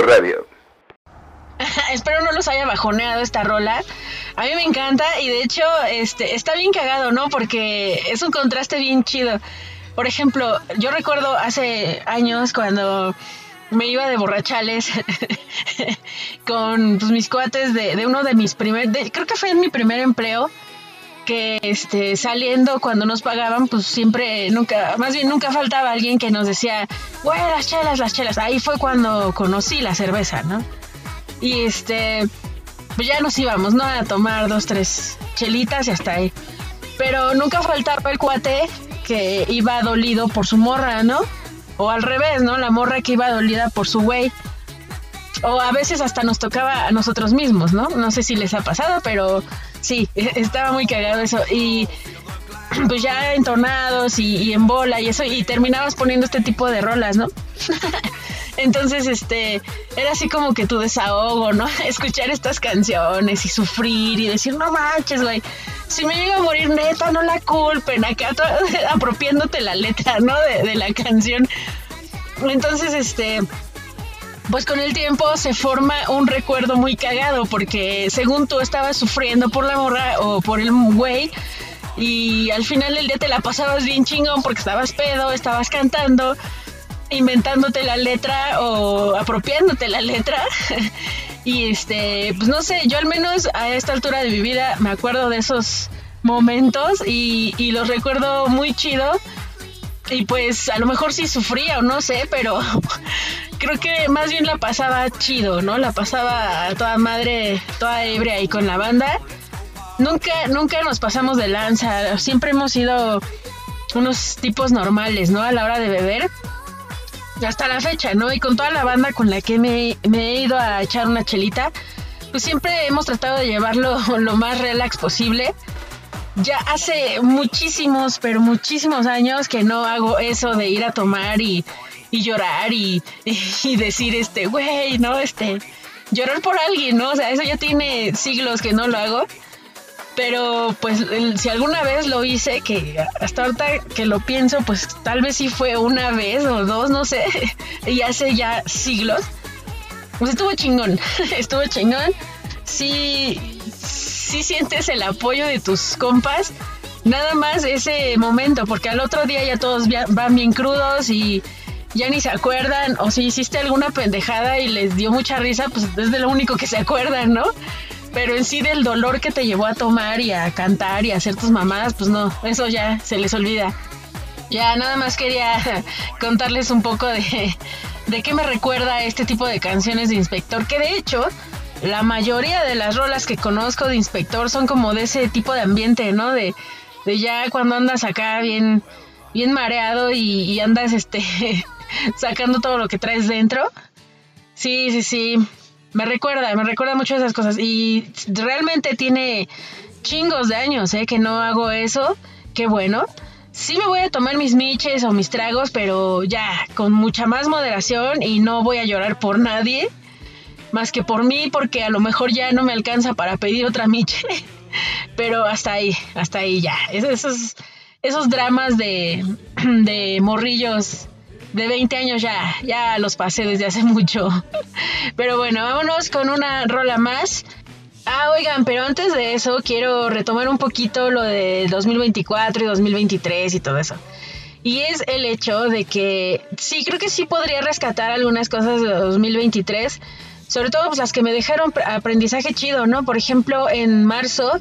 Radio. [laughs] Espero no los haya bajoneado esta rola. A mí me encanta y de hecho este está bien cagado, ¿no? Porque es un contraste bien chido. Por ejemplo, yo recuerdo hace años cuando me iba de borrachales [laughs] con pues, mis cuates de, de uno de mis primeros, creo que fue en mi primer empleo, que este saliendo cuando nos pagaban, pues siempre, nunca, más bien nunca faltaba alguien que nos decía, güey, las chelas, las chelas. Ahí fue cuando conocí la cerveza, ¿no? Y este, pues ya nos íbamos, ¿no? A tomar dos, tres chelitas y hasta ahí. Pero nunca faltaba el cuate que iba dolido por su morra, ¿no? O al revés, ¿no? La morra que iba dolida por su güey. O a veces hasta nos tocaba a nosotros mismos, ¿no? No sé si les ha pasado, pero sí, estaba muy cagado eso. Y [clears throat] pues ya entonados y, y en bola y eso, y terminabas poniendo este tipo de rolas, ¿no? [laughs] Entonces, este, era así como que tu desahogo, ¿no? [laughs] Escuchar estas canciones y sufrir y decir, no manches, güey, si me llega a morir neta, no la culpen, acá [laughs] apropiándote la letra, ¿no? De, de la canción. Entonces, este, pues con el tiempo se forma un recuerdo muy cagado porque según tú estabas sufriendo por la morra o por el güey y al final del día te la pasabas bien chingón porque estabas pedo, estabas cantando, inventándote la letra o apropiándote la letra. [laughs] y este, pues no sé, yo al menos a esta altura de mi vida me acuerdo de esos momentos y, y los recuerdo muy chido. Y pues a lo mejor sí sufría o no sé, pero [laughs] creo que más bien la pasaba chido, ¿no? La pasaba a toda madre, toda ebria ahí con la banda. Nunca, nunca nos pasamos de lanza, siempre hemos sido unos tipos normales, ¿no? A la hora de beber. Hasta la fecha, ¿no? Y con toda la banda con la que me, me he ido a echar una chelita, pues siempre hemos tratado de llevarlo [laughs] lo más relax posible. Ya hace muchísimos, pero muchísimos años que no hago eso de ir a tomar y, y llorar y, [laughs] y decir, este, güey, ¿no? Este, llorar por alguien, ¿no? O sea, eso ya tiene siglos que no lo hago. Pero pues si alguna vez lo hice, que hasta ahorita que lo pienso, pues tal vez sí fue una vez o dos, no sé, [laughs] y hace ya siglos. Pues estuvo chingón, [laughs] estuvo chingón. Sí, sí sientes el apoyo de tus compas. Nada más ese momento, porque al otro día ya todos van bien crudos y ya ni se acuerdan. O si hiciste alguna pendejada y les dio mucha risa, pues es de lo único que se acuerdan, ¿no? Pero en sí del dolor que te llevó a tomar y a cantar y a hacer tus mamadas, pues no, eso ya se les olvida. Ya nada más quería [laughs] contarles un poco de, de qué me recuerda este tipo de canciones de Inspector, que de hecho la mayoría de las rolas que conozco de Inspector son como de ese tipo de ambiente, ¿no? De, ya cuando andas acá bien, bien mareado y, y andas este [laughs] sacando todo lo que traes dentro. Sí, sí, sí. Me recuerda, me recuerda mucho esas cosas. Y realmente tiene chingos de años, ¿eh? Que no hago eso. Qué bueno. Sí me voy a tomar mis miches o mis tragos, pero ya, con mucha más moderación y no voy a llorar por nadie. Más que por mí, porque a lo mejor ya no me alcanza para pedir otra miche. [laughs] Pero hasta ahí, hasta ahí ya. Es- Esos, esos dramas de, [clears throat] de morrillos de 20 años ya, ya los pasé desde hace [laughs] mucho. Pero bueno, vámonos con una rola más. Ah, oigan, pero antes de eso quiero retomar un poquito lo de 2024 y 2023 y todo eso. Y es el hecho de que sí, creo que sí podría rescatar algunas cosas de 2023, sobre todo pues, las que me dejaron pr- aprendizaje chido, ¿no? Por ejemplo, en marzo,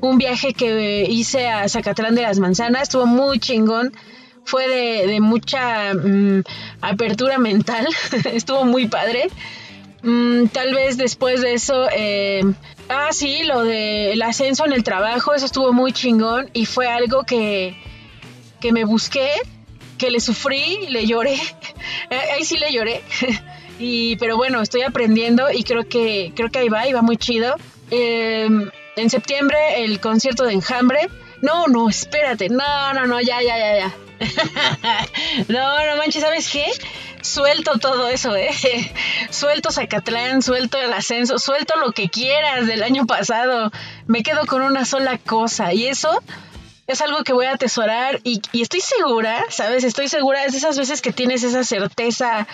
un viaje que hice a Zacatlán de las Manzanas, estuvo muy chingón, fue de, mucha mm, apertura mental, [laughs] estuvo muy padre. Mm, tal vez después de eso, eh, ah, sí, lo del ascenso en el trabajo, eso estuvo muy chingón y fue algo que, que me busqué, que le sufrí, le lloré, [laughs] ahí sí le lloré, [laughs] y, pero bueno, estoy aprendiendo y creo que, creo que ahí va, y va muy chido. Eh, en septiembre el concierto de Enjambre, no, no, espérate, no, no, no, ya, ya, ya, ya. [laughs] no, no manches, ¿sabes qué? Suelto todo eso, ¿eh? [laughs] Suelto Zacatlán, suelto el ascenso, suelto lo que quieras del año pasado. Me quedo con una sola cosa y eso es algo que voy a atesorar y, y estoy segura, ¿sabes? Estoy segura, es de esas veces que tienes esa certeza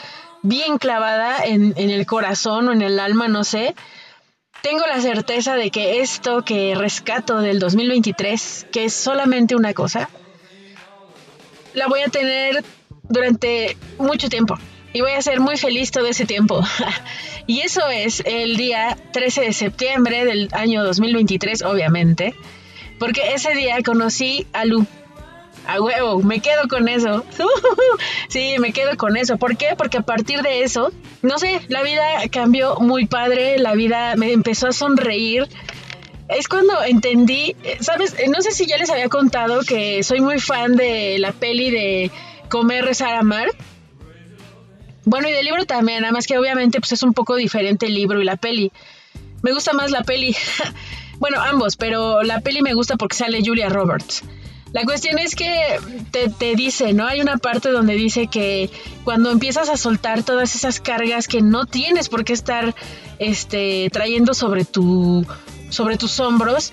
bien clavada en, en el corazón o en el alma, no sé. Tengo la certeza de que esto que rescato del 2023, que es solamente una cosa, la voy a tener durante mucho tiempo y voy a ser muy feliz todo ese tiempo. [laughs] y eso es el día 13 de septiembre del año 2023, obviamente, porque ese día conocí a Lu. A huevo, me quedo con eso. [laughs] sí, me quedo con eso. ¿Por qué? Porque a partir de eso, no sé, la vida cambió muy padre, la vida me empezó a sonreír. Es cuando entendí, ¿sabes? No sé si ya les había contado que soy muy fan de la peli de Comer, Rezar, Amar. Bueno, y del libro también, nada más que obviamente pues es un poco diferente el libro y la peli. Me gusta más la peli. [laughs] bueno, ambos, pero la peli me gusta porque sale Julia Roberts. La cuestión es que te, te, dice, ¿no? Hay una parte donde dice que cuando empiezas a soltar todas esas cargas que no tienes por qué estar este, trayendo sobre, tu, sobre tus hombros,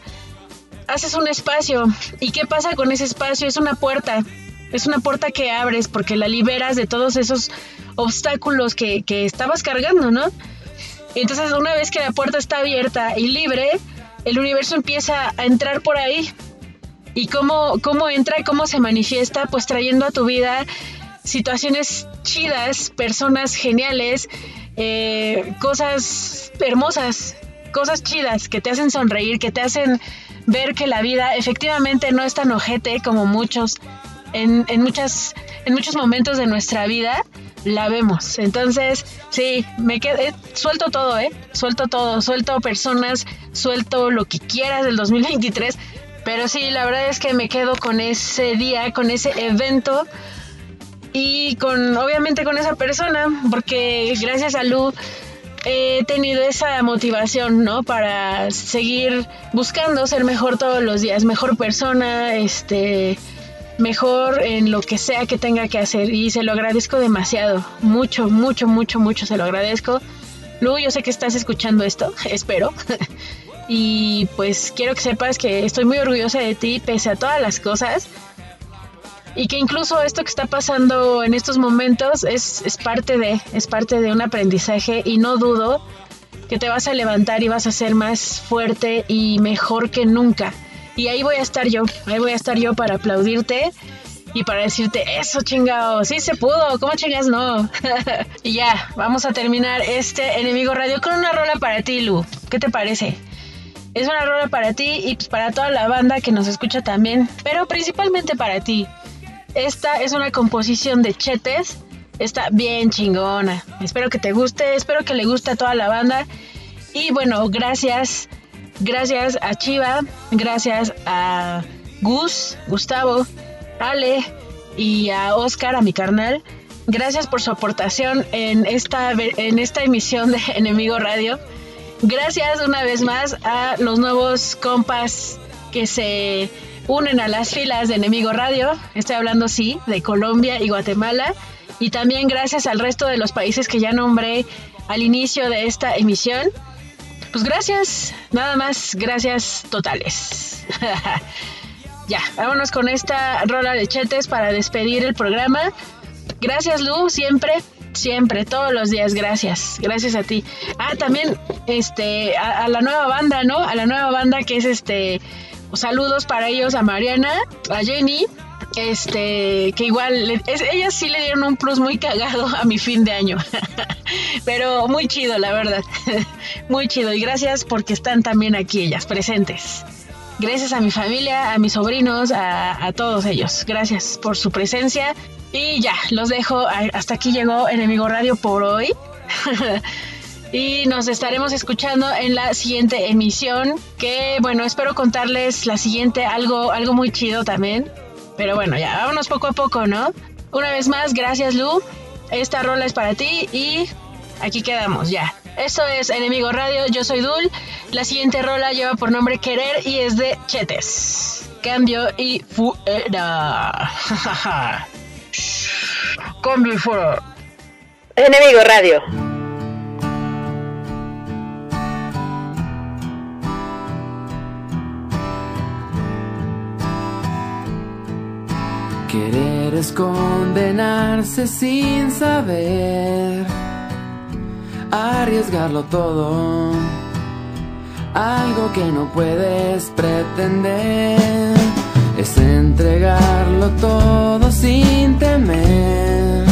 haces un espacio. ¿Y qué pasa con ese espacio? Es una puerta. Es una puerta que abres porque la liberas de todos esos obstáculos que, que estabas cargando, ¿no? Entonces una vez que la puerta está abierta y libre, el universo empieza a entrar por ahí. ¿Y cómo, cómo entra y cómo se manifiesta? Pues trayendo a tu vida situaciones chidas, personas geniales, eh, cosas hermosas, cosas chidas que te hacen sonreír, que te hacen ver que la vida efectivamente no es tan ojete como muchos en, en, muchas, en muchos momentos de nuestra vida la vemos. Entonces, sí, me quedé, suelto todo, ¿eh? Suelto todo, suelto personas, suelto lo que quieras del 2023 pero sí, la verdad es que me quedo con ese día, con ese evento y con, obviamente, con esa persona, porque gracias a Lu he tenido esa motivación, ¿no? Para seguir buscando ser mejor todos los días, mejor persona, este, mejor en lo que sea que tenga que hacer y se lo agradezco demasiado, mucho, mucho, mucho, mucho se lo agradezco. Lu, yo sé que estás escuchando esto, [laughs] espero. [laughs] Y pues quiero que sepas que estoy muy orgullosa de ti pese a todas las cosas. Y que incluso esto que está pasando en estos momentos es, es, parte de, es parte de un aprendizaje y no dudo que te vas a levantar y vas a ser más fuerte y mejor que nunca. Y ahí voy a estar yo, ahí voy a estar yo para aplaudirte y para decirte, eso chingado, sí se pudo, ¿cómo chingas no? [laughs] y ya, vamos a terminar este Enemigo Radio con una rola para ti, Lu. ¿Qué te parece? Es una rola para ti y pues para toda la banda que nos escucha también, pero principalmente para ti. Esta es una composición de Chetes, está bien chingona. Espero que te guste, espero que le guste a toda la banda. Y bueno, gracias, gracias a Chiva, gracias a Gus, Gustavo, Ale y a Oscar, a mi carnal. Gracias por su aportación en esta, en esta emisión de [laughs] Enemigo Radio. Gracias una vez más a los nuevos compas que se unen a las filas de Enemigo Radio. Estoy hablando, sí, de Colombia y Guatemala. Y también gracias al resto de los países que ya nombré al inicio de esta emisión. Pues gracias, nada más, gracias totales. [laughs] ya, vámonos con esta rola de chetes para despedir el programa. Gracias, Lu, siempre, siempre, todos los días, gracias, gracias a ti. Ah, también, este, a, la nueva banda, ¿no? A la nueva banda que es este, saludos para ellos a Mariana, a Jenny, este, que igual, ellas sí le dieron un plus muy cagado a mi fin de año, [laughs] pero muy chido, la verdad, [laughs] muy chido, y gracias porque están también aquí ellas, presentes. Gracias a mi familia, a mis sobrinos, a, a todos ellos. Gracias por su presencia. Y ya, los dejo. Hasta aquí llegó Enemigo Radio por hoy. [laughs] y nos estaremos escuchando en la siguiente emisión. Que bueno, espero contarles la siguiente, algo, algo muy chido también. Pero bueno, ya, vámonos poco a poco, ¿no? Una vez más, gracias Lu. Esta rola es para ti y aquí quedamos, ya. Esto es Enemigo Radio, yo soy Dul. La siguiente rola lleva por nombre Querer y es de Chetes. Cambio y fuera. [laughs] Cambio y fuera. Enemigo Radio. Querer es condenarse sin saber, arriesgarlo todo, algo que no puedes pretender, es entregarlo todo sin temer,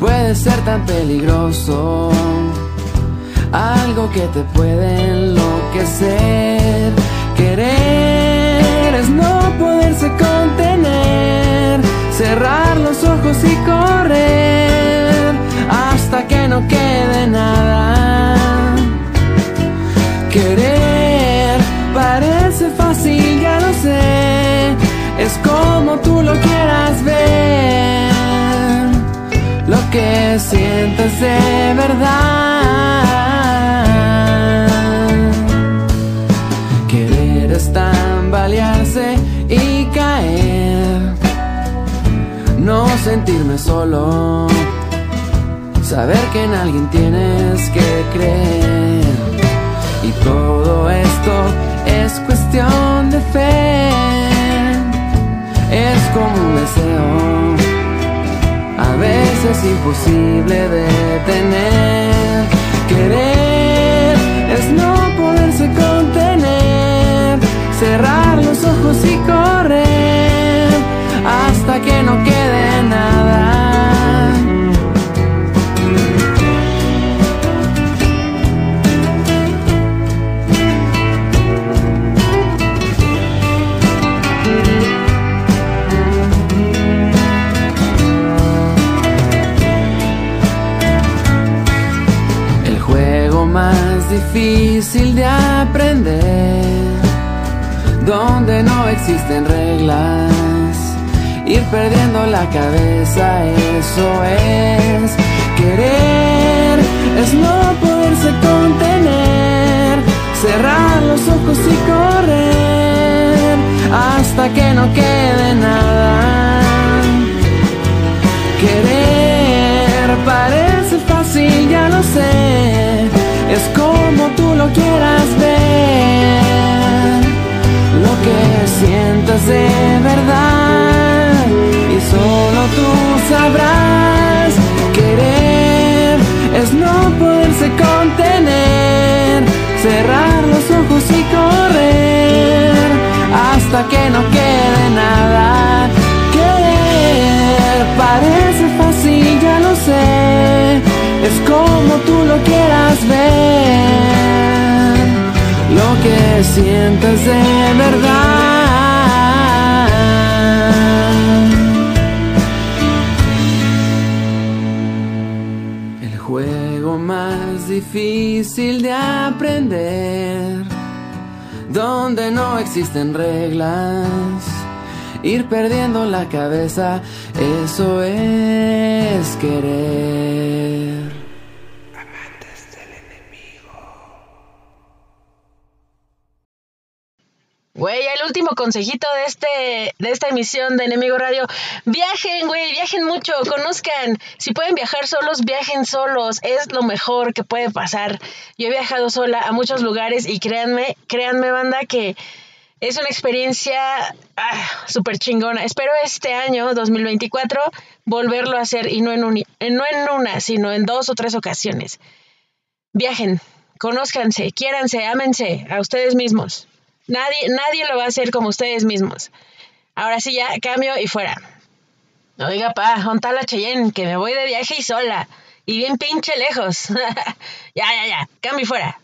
puede ser tan peligroso, algo que te puede enloquecer, querer es no poderse contener, cerrar los ojos y correr hasta que no quede nada. Querer parece fácil, ya lo sé, es como tú lo quieras lo que sientes de verdad. Querer es tambalearse y caer, no sentirme solo, saber que en alguien tienes que creer. Y todo esto es cuestión de fe, es como un deseo, a veces imposible de tener. Querer es no poderse contener, cerrar los ojos y correr hasta que no quede nada. Difícil de aprender, donde no existen reglas, ir perdiendo la cabeza, eso es querer, es no poderse contener, cerrar los ojos y correr hasta que no quede nada. Querer parece fácil, ya lo sé, quieras ver, lo que sientas de verdad y solo tú sabrás. Querer es no poderse contener, cerrar los ojos y correr hasta que no quede nada. Querer parece fácil, ya lo sé, es como tú lo quieras ver, que sientes de verdad. El juego más difícil de aprender, donde no existen reglas, ir perdiendo la cabeza, eso es querer. Consejito de este de esta emisión de Enemigo Radio, viajen, güey, viajen mucho, conozcan, si pueden viajar solos, viajen solos, es lo mejor que puede pasar. Yo he viajado sola a muchos lugares y créanme, créanme banda que es una experiencia ah, súper chingona. Espero este año, 2024, volverlo a hacer y no en, un, no en una, sino en dos o tres ocasiones. Viajen, conózcanse, quiéranse, ámense a ustedes mismos. Nadie, nadie lo va a hacer como ustedes mismos. Ahora sí, ya cambio y fuera. Oiga, pa, jonta la Cheyenne, que me voy de viaje y sola. Y bien pinche lejos. [laughs] ya, ya, ya, cambio y fuera.